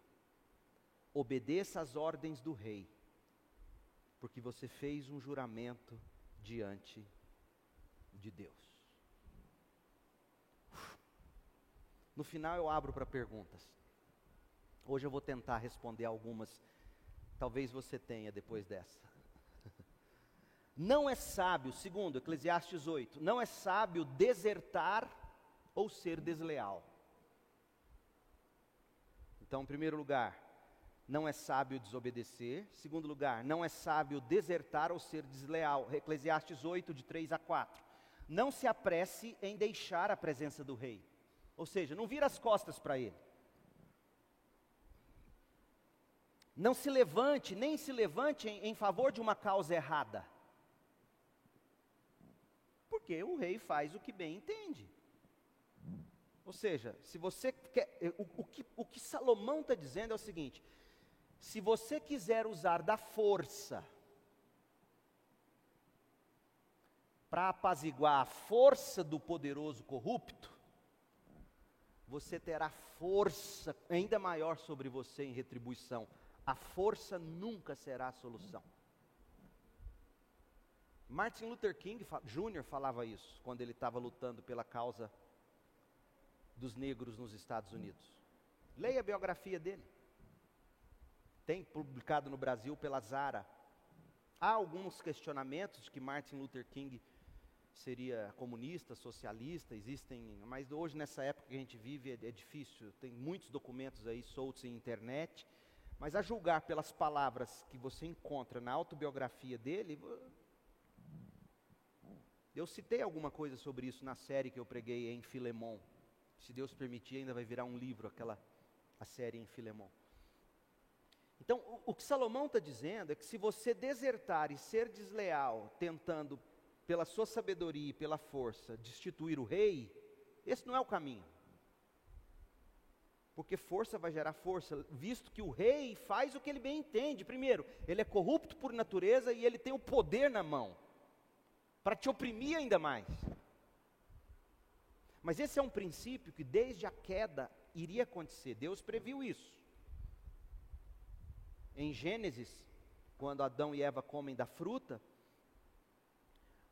Obedeça às ordens do rei porque você fez um juramento diante de Deus. No final eu abro para perguntas. Hoje eu vou tentar responder algumas, talvez você tenha depois dessa. <laughs> Não é sábio, segundo Eclesiastes 8, não é sábio desertar ou ser desleal. Então, em primeiro lugar, não é sábio desobedecer. Segundo lugar, não é sábio desertar ou ser desleal. Eclesiastes 8, de 3 a 4. Não se apresse em deixar a presença do rei. Ou seja, não vira as costas para ele. Não se levante, nem se levante em, em favor de uma causa errada. Porque o rei faz o que bem entende. Ou seja, se você quer. O, o, que, o que Salomão está dizendo é o seguinte: se você quiser usar da força para apaziguar a força do poderoso corrupto, você terá força ainda maior sobre você em retribuição. A força nunca será a solução. Martin Luther King Jr. falava isso quando ele estava lutando pela causa dos negros nos Estados Unidos. Leia a biografia dele tem publicado no Brasil pela Zara. Há alguns questionamentos de que Martin Luther King seria comunista, socialista, existem, mas hoje nessa época que a gente vive é, é difícil, tem muitos documentos aí soltos em internet, mas a julgar pelas palavras que você encontra na autobiografia dele, eu citei alguma coisa sobre isso na série que eu preguei em Filemon. Se Deus permitir, ainda vai virar um livro aquela a série em Filemon. Então, o, o que Salomão está dizendo é que se você desertar e ser desleal, tentando, pela sua sabedoria e pela força, destituir o rei, esse não é o caminho. Porque força vai gerar força, visto que o rei faz o que ele bem entende. Primeiro, ele é corrupto por natureza e ele tem o poder na mão para te oprimir ainda mais. Mas esse é um princípio que desde a queda iria acontecer. Deus previu isso. Em Gênesis, quando Adão e Eva comem da fruta,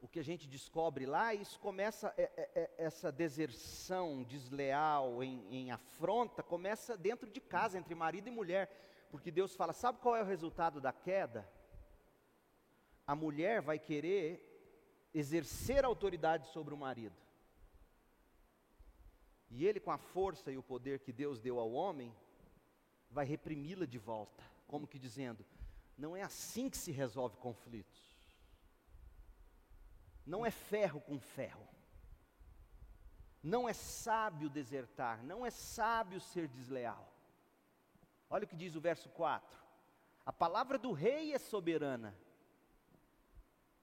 o que a gente descobre lá, isso começa, é, é, é, essa deserção desleal em, em afronta, começa dentro de casa, entre marido e mulher. Porque Deus fala: sabe qual é o resultado da queda? A mulher vai querer exercer autoridade sobre o marido. E ele, com a força e o poder que Deus deu ao homem, vai reprimi-la de volta como que dizendo: não é assim que se resolve conflitos. Não é ferro com ferro. Não é sábio desertar, não é sábio ser desleal. Olha o que diz o verso 4. A palavra do rei é soberana.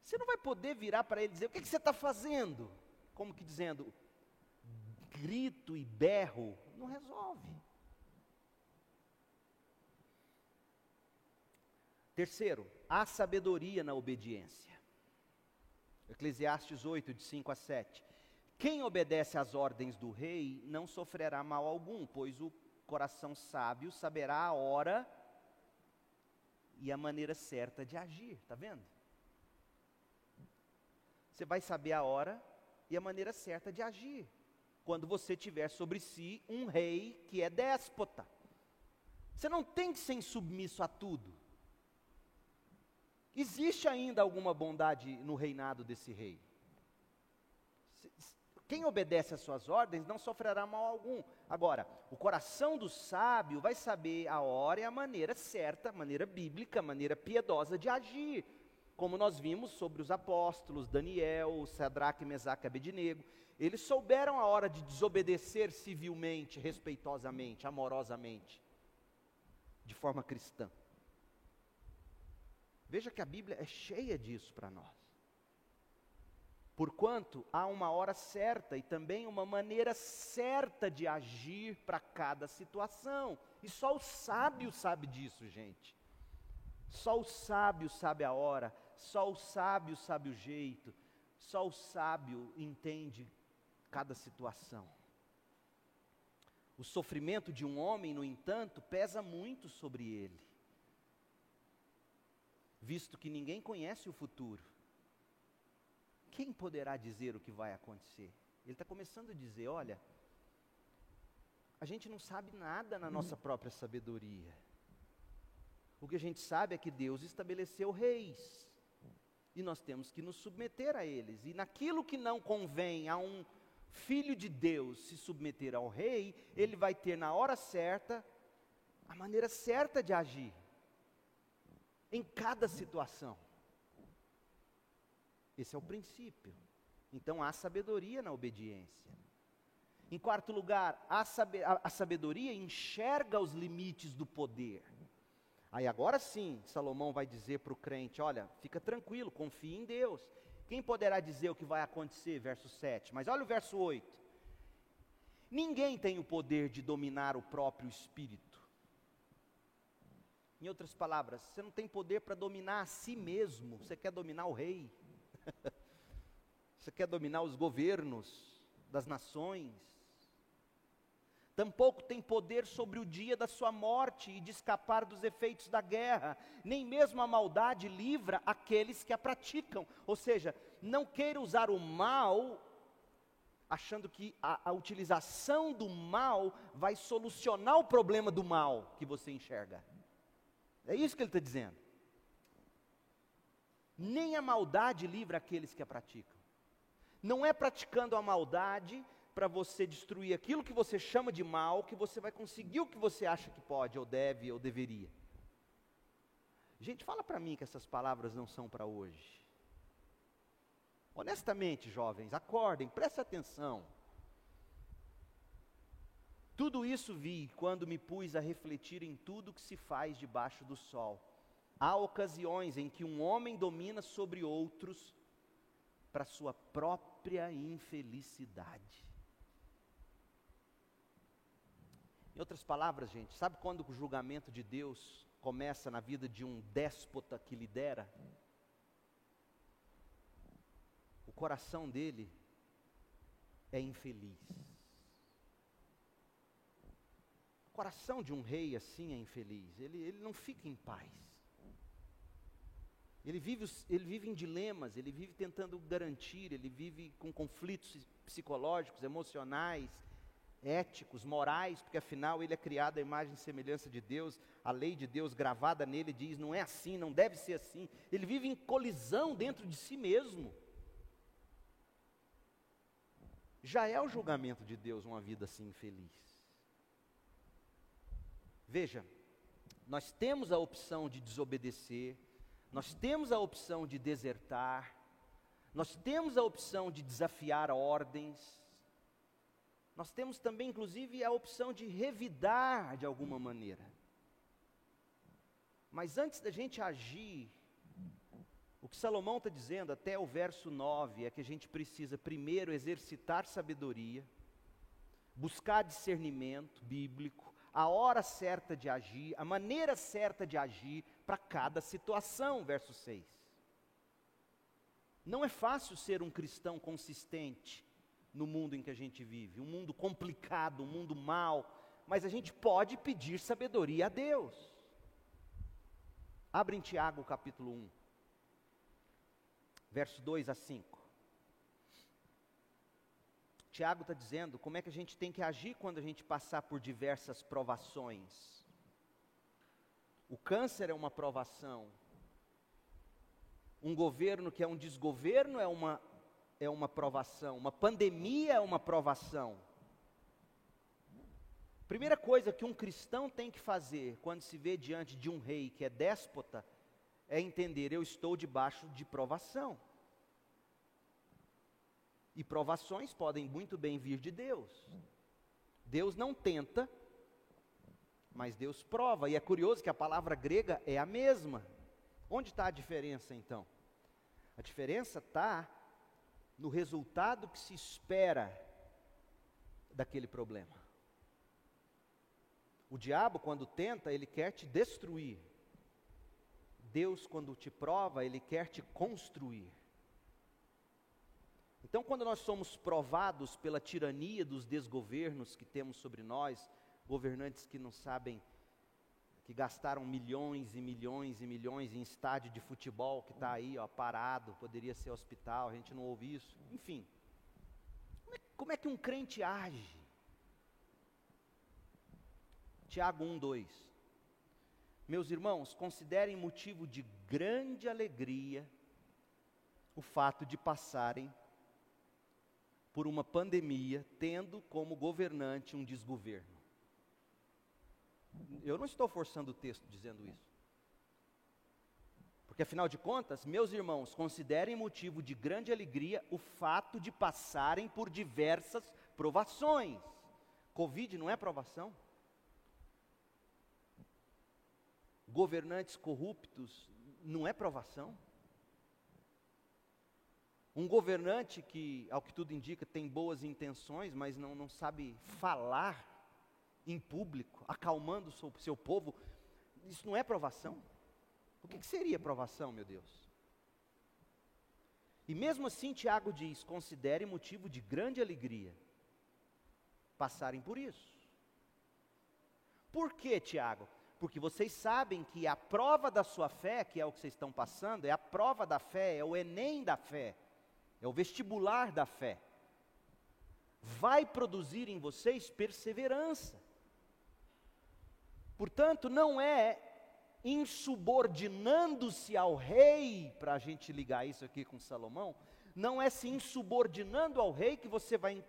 Você não vai poder virar para ele e dizer: O que, que você está fazendo? Como que dizendo, grito e berro, não resolve. Terceiro, há sabedoria na obediência. Eclesiastes 8, de 5 a 7. Quem obedece às ordens do rei não sofrerá mal algum, pois o coração sábio saberá a hora e a maneira certa de agir. Está vendo? Você vai saber a hora e a maneira certa de agir quando você tiver sobre si um rei que é déspota. Você não tem que ser insubmisso a tudo. Existe ainda alguma bondade no reinado desse rei? Quem obedece às suas ordens não sofrerá mal algum. Agora, o coração do sábio vai saber a hora e a maneira certa, maneira bíblica, maneira piedosa de agir. Como nós vimos sobre os apóstolos, Daniel, Sadraque, Mesaque e Abednego. Eles souberam a hora de desobedecer civilmente, respeitosamente, amorosamente, de forma cristã. Veja que a Bíblia é cheia disso para nós. Porquanto há uma hora certa e também uma maneira certa de agir para cada situação. E só o sábio sabe disso, gente. Só o sábio sabe a hora, só o sábio sabe o jeito, só o sábio entende cada situação. O sofrimento de um homem, no entanto, pesa muito sobre ele visto que ninguém conhece o futuro. Quem poderá dizer o que vai acontecer? Ele está começando a dizer: olha, a gente não sabe nada na nossa própria sabedoria. O que a gente sabe é que Deus estabeleceu reis. E nós temos que nos submeter a eles. E naquilo que não convém a um filho de Deus se submeter ao rei, ele vai ter na hora certa a maneira certa de agir em cada situação. Esse é o princípio. Então há sabedoria na obediência. Em quarto lugar, a, sabedoria enxerga os limites do poder. Aí agora sim, Salomão vai dizer para o crente: olha, fica tranquilo, confie em Deus. Quem poderá dizer o que vai acontecer? Verso 7. Mas olha o verso 8. Ninguém tem o poder de dominar o próprio espírito em outras palavras, você não tem poder para dominar a si mesmo, você quer dominar o rei, <laughs> você quer dominar os governos das nações, tampouco tem poder sobre o dia da sua morte e de escapar dos efeitos da guerra, nem mesmo a maldade livra aqueles que a praticam, ou seja, não queira usar o mal achando que a, a utilização do mal vai solucionar o problema do mal que você enxerga. É isso que ele está dizendo. Nem a maldade livra aqueles que a praticam. Não é praticando a maldade para você destruir aquilo que você chama de mal que você vai conseguir o que você acha que pode, ou deve, ou deveria. Gente, fala para mim que essas palavras não são para hoje. Honestamente, jovens, acordem, prestem atenção. Tudo isso vi quando me pus a refletir em tudo que se faz debaixo do sol. Há ocasiões em que um homem domina sobre outros para sua própria infelicidade. Em outras palavras, gente, sabe quando o julgamento de Deus começa na vida de um déspota que lidera? O coração dele é infeliz. O coração de um rei assim é infeliz, ele, ele não fica em paz. Ele vive, ele vive em dilemas, ele vive tentando garantir, ele vive com conflitos psicológicos, emocionais, éticos, morais, porque afinal ele é criado à imagem e semelhança de Deus, a lei de Deus gravada nele diz: não é assim, não deve ser assim. Ele vive em colisão dentro de si mesmo. Já é o julgamento de Deus uma vida assim infeliz. Veja, nós temos a opção de desobedecer, nós temos a opção de desertar, nós temos a opção de desafiar ordens, nós temos também, inclusive, a opção de revidar de alguma maneira. Mas antes da gente agir, o que Salomão está dizendo até o verso 9 é que a gente precisa primeiro exercitar sabedoria, buscar discernimento bíblico, a hora certa de agir, a maneira certa de agir para cada situação, verso 6. Não é fácil ser um cristão consistente no mundo em que a gente vive, um mundo complicado, um mundo mau, mas a gente pode pedir sabedoria a Deus. Abre em Tiago capítulo 1 verso 2 a 5. Tiago está dizendo como é que a gente tem que agir quando a gente passar por diversas provações. O câncer é uma provação. Um governo que é um desgoverno é uma, é uma provação. Uma pandemia é uma provação. Primeira coisa que um cristão tem que fazer quando se vê diante de um rei que é déspota é entender: eu estou debaixo de provação. E provações podem muito bem vir de Deus. Deus não tenta, mas Deus prova. E é curioso que a palavra grega é a mesma. Onde está a diferença então? A diferença está no resultado que se espera daquele problema. O diabo, quando tenta, ele quer te destruir. Deus, quando te prova, Ele quer te construir. Então, quando nós somos provados pela tirania dos desgovernos que temos sobre nós, governantes que não sabem, que gastaram milhões e milhões e milhões em estádio de futebol que está aí, ó, parado, poderia ser hospital, a gente não ouve isso. Enfim, como é, como é que um crente age? Tiago 1, 2. Meus irmãos, considerem motivo de grande alegria o fato de passarem por uma pandemia, tendo como governante um desgoverno. Eu não estou forçando o texto dizendo isso. Porque afinal de contas, meus irmãos, considerem motivo de grande alegria o fato de passarem por diversas provações. Covid não é provação? governantes corruptos não é provação? Um governante que, ao que tudo indica, tem boas intenções, mas não, não sabe falar em público, acalmando o seu, seu povo, isso não é provação? O que, que seria provação, meu Deus? E mesmo assim, Tiago diz: considere motivo de grande alegria passarem por isso. Por que, Tiago? porque vocês sabem que a prova da sua fé, que é o que vocês estão passando, é a prova da fé, é o Enem da fé, é o vestibular da fé. Vai produzir em vocês perseverança. Portanto, não é insubordinando-se ao rei, para a gente ligar isso aqui com Salomão, não é se insubordinando ao rei que você vai,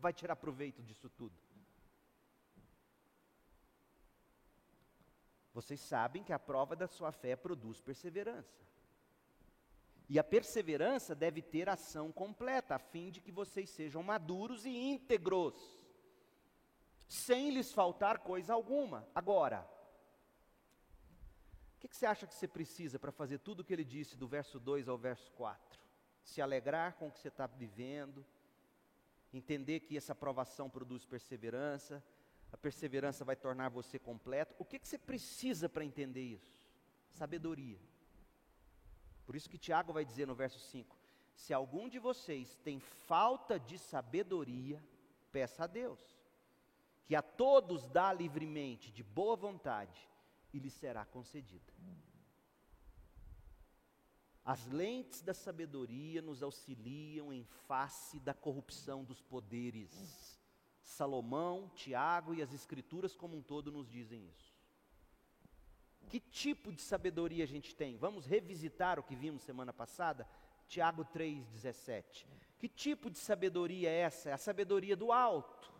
vai tirar proveito disso tudo. Vocês sabem que a prova da sua fé produz perseverança. E a perseverança deve ter ação completa, a fim de que vocês sejam maduros e íntegros, sem lhes faltar coisa alguma. Agora, o que, que, você acha que você precisa para fazer tudo o que ele disse do verso 2 ao verso 4? Se alegrar com o que você está vivendo, entender que essa aprovação produz perseverança, a perseverança vai tornar você completo. O que, que você precisa para entender isso? Sabedoria. Por isso que Tiago vai dizer no verso 5: Se algum de vocês tem falta de sabedoria, peça a Deus, que a todos dá livremente, de boa vontade, e lhe será concedida. As lentes da sabedoria nos auxiliam em face da corrupção dos poderes. Salomão, Tiago e as Escrituras como um todo nos dizem isso. Que tipo de sabedoria a gente tem? Vamos revisitar o que vimos semana passada? Tiago 3,17. Que tipo de sabedoria é essa? É a sabedoria do alto,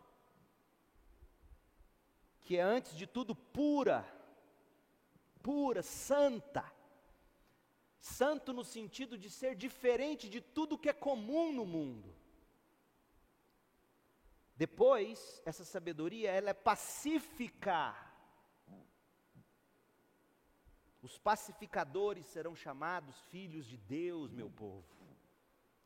que é antes de tudo pura, pura, santa Santo no sentido de ser diferente de tudo que é comum no mundo. Depois, essa sabedoria, ela é pacífica. Os pacificadores serão chamados filhos de Deus, meu povo.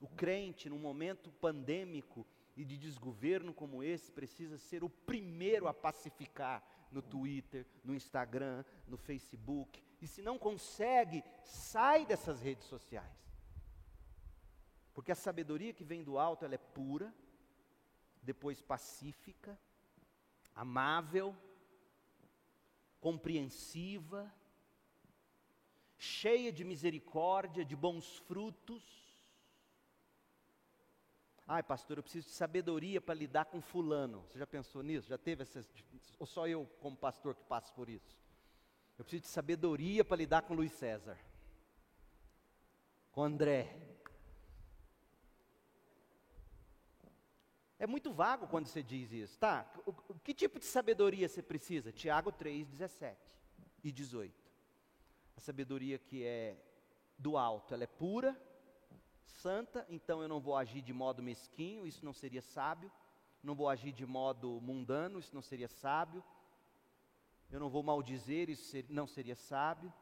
O crente, num momento pandêmico e de desgoverno como esse, precisa ser o primeiro a pacificar no Twitter, no Instagram, no Facebook, e se não consegue, sai dessas redes sociais. Porque a sabedoria que vem do alto, ela é pura, depois pacífica, amável, compreensiva, cheia de misericórdia, de bons frutos. Ai, pastor, eu preciso de sabedoria para lidar com fulano. Você já pensou nisso? Já teve essas ou só eu como pastor que passo por isso? Eu preciso de sabedoria para lidar com Luiz César, com André. É muito vago quando você diz isso, tá? O, que tipo de sabedoria você precisa? Tiago 3, 17 e 18. Sabedoria que é do alto, ela é pura, santa, então eu não vou agir de modo mesquinho, isso não seria sábio. Não vou agir de modo mundano, isso não seria sábio eu não vou maldizer, isso não seria sábio.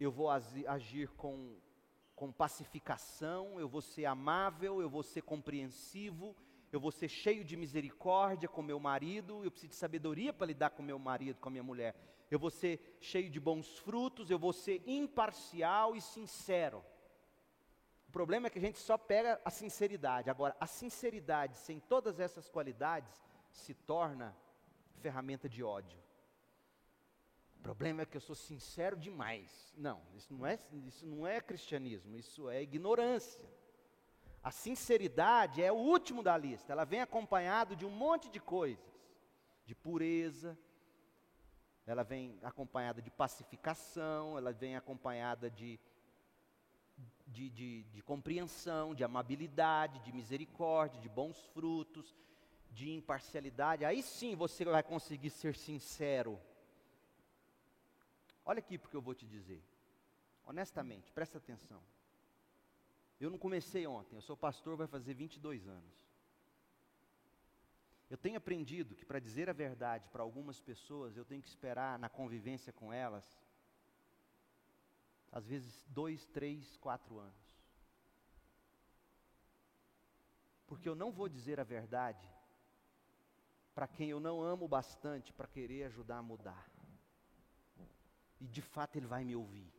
Eu vou agir com, com pacificação, eu vou ser amável, eu vou ser compreensivo, eu vou ser cheio de misericórdia com meu marido, eu preciso de sabedoria para lidar com meu marido, com a minha mulher. Eu vou ser cheio de bons frutos, eu vou ser imparcial e sincero. O problema é que a gente só pega a sinceridade. Agora, a sinceridade sem todas essas qualidades se torna ferramenta de ódio. O problema é que eu sou sincero demais. Não, isso não é, isso não é cristianismo, isso é ignorância. A sinceridade é o último da lista, ela vem acompanhado de um monte de coisas, de pureza, ela vem acompanhada de pacificação, ela vem acompanhada de, de, de, de compreensão, de amabilidade, de misericórdia, de bons frutos, de imparcialidade, aí sim você vai conseguir ser sincero. Olha aqui porque eu vou te dizer. Honestamente, presta atenção. Eu não comecei ontem, eu sou pastor, vai fazer 22 anos. Eu tenho aprendido que para dizer a verdade para algumas pessoas, eu tenho que esperar na convivência com elas, às vezes dois, três, quatro anos. Porque eu não vou dizer a verdade para quem eu não amo bastante para querer ajudar a mudar. E de fato ele vai me ouvir.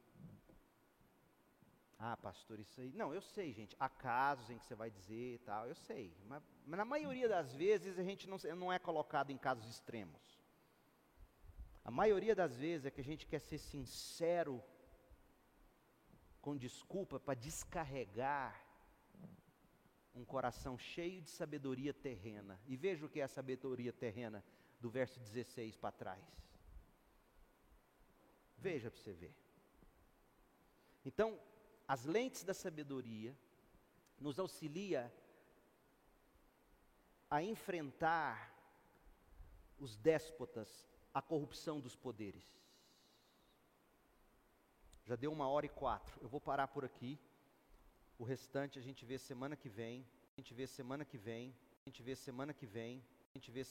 Ah, pastor, isso aí. Não, eu sei, gente. Há casos em que você vai dizer e tal, eu sei. Mas, mas, na maioria das vezes a gente não, não é colocado em casos extremos. A maioria das vezes é que a gente quer ser sincero com desculpa para descarregar um coração cheio de sabedoria terrena. E veja o que é a sabedoria terrena do verso 16 para trás. Veja para você ver. Então, as lentes da sabedoria nos auxilia a enfrentar os déspotas, a corrupção dos poderes. Já deu uma hora e quatro. Eu vou parar por aqui. O restante a gente vê semana que vem. A gente vê semana que vem. A gente vê semana que vem. gente vê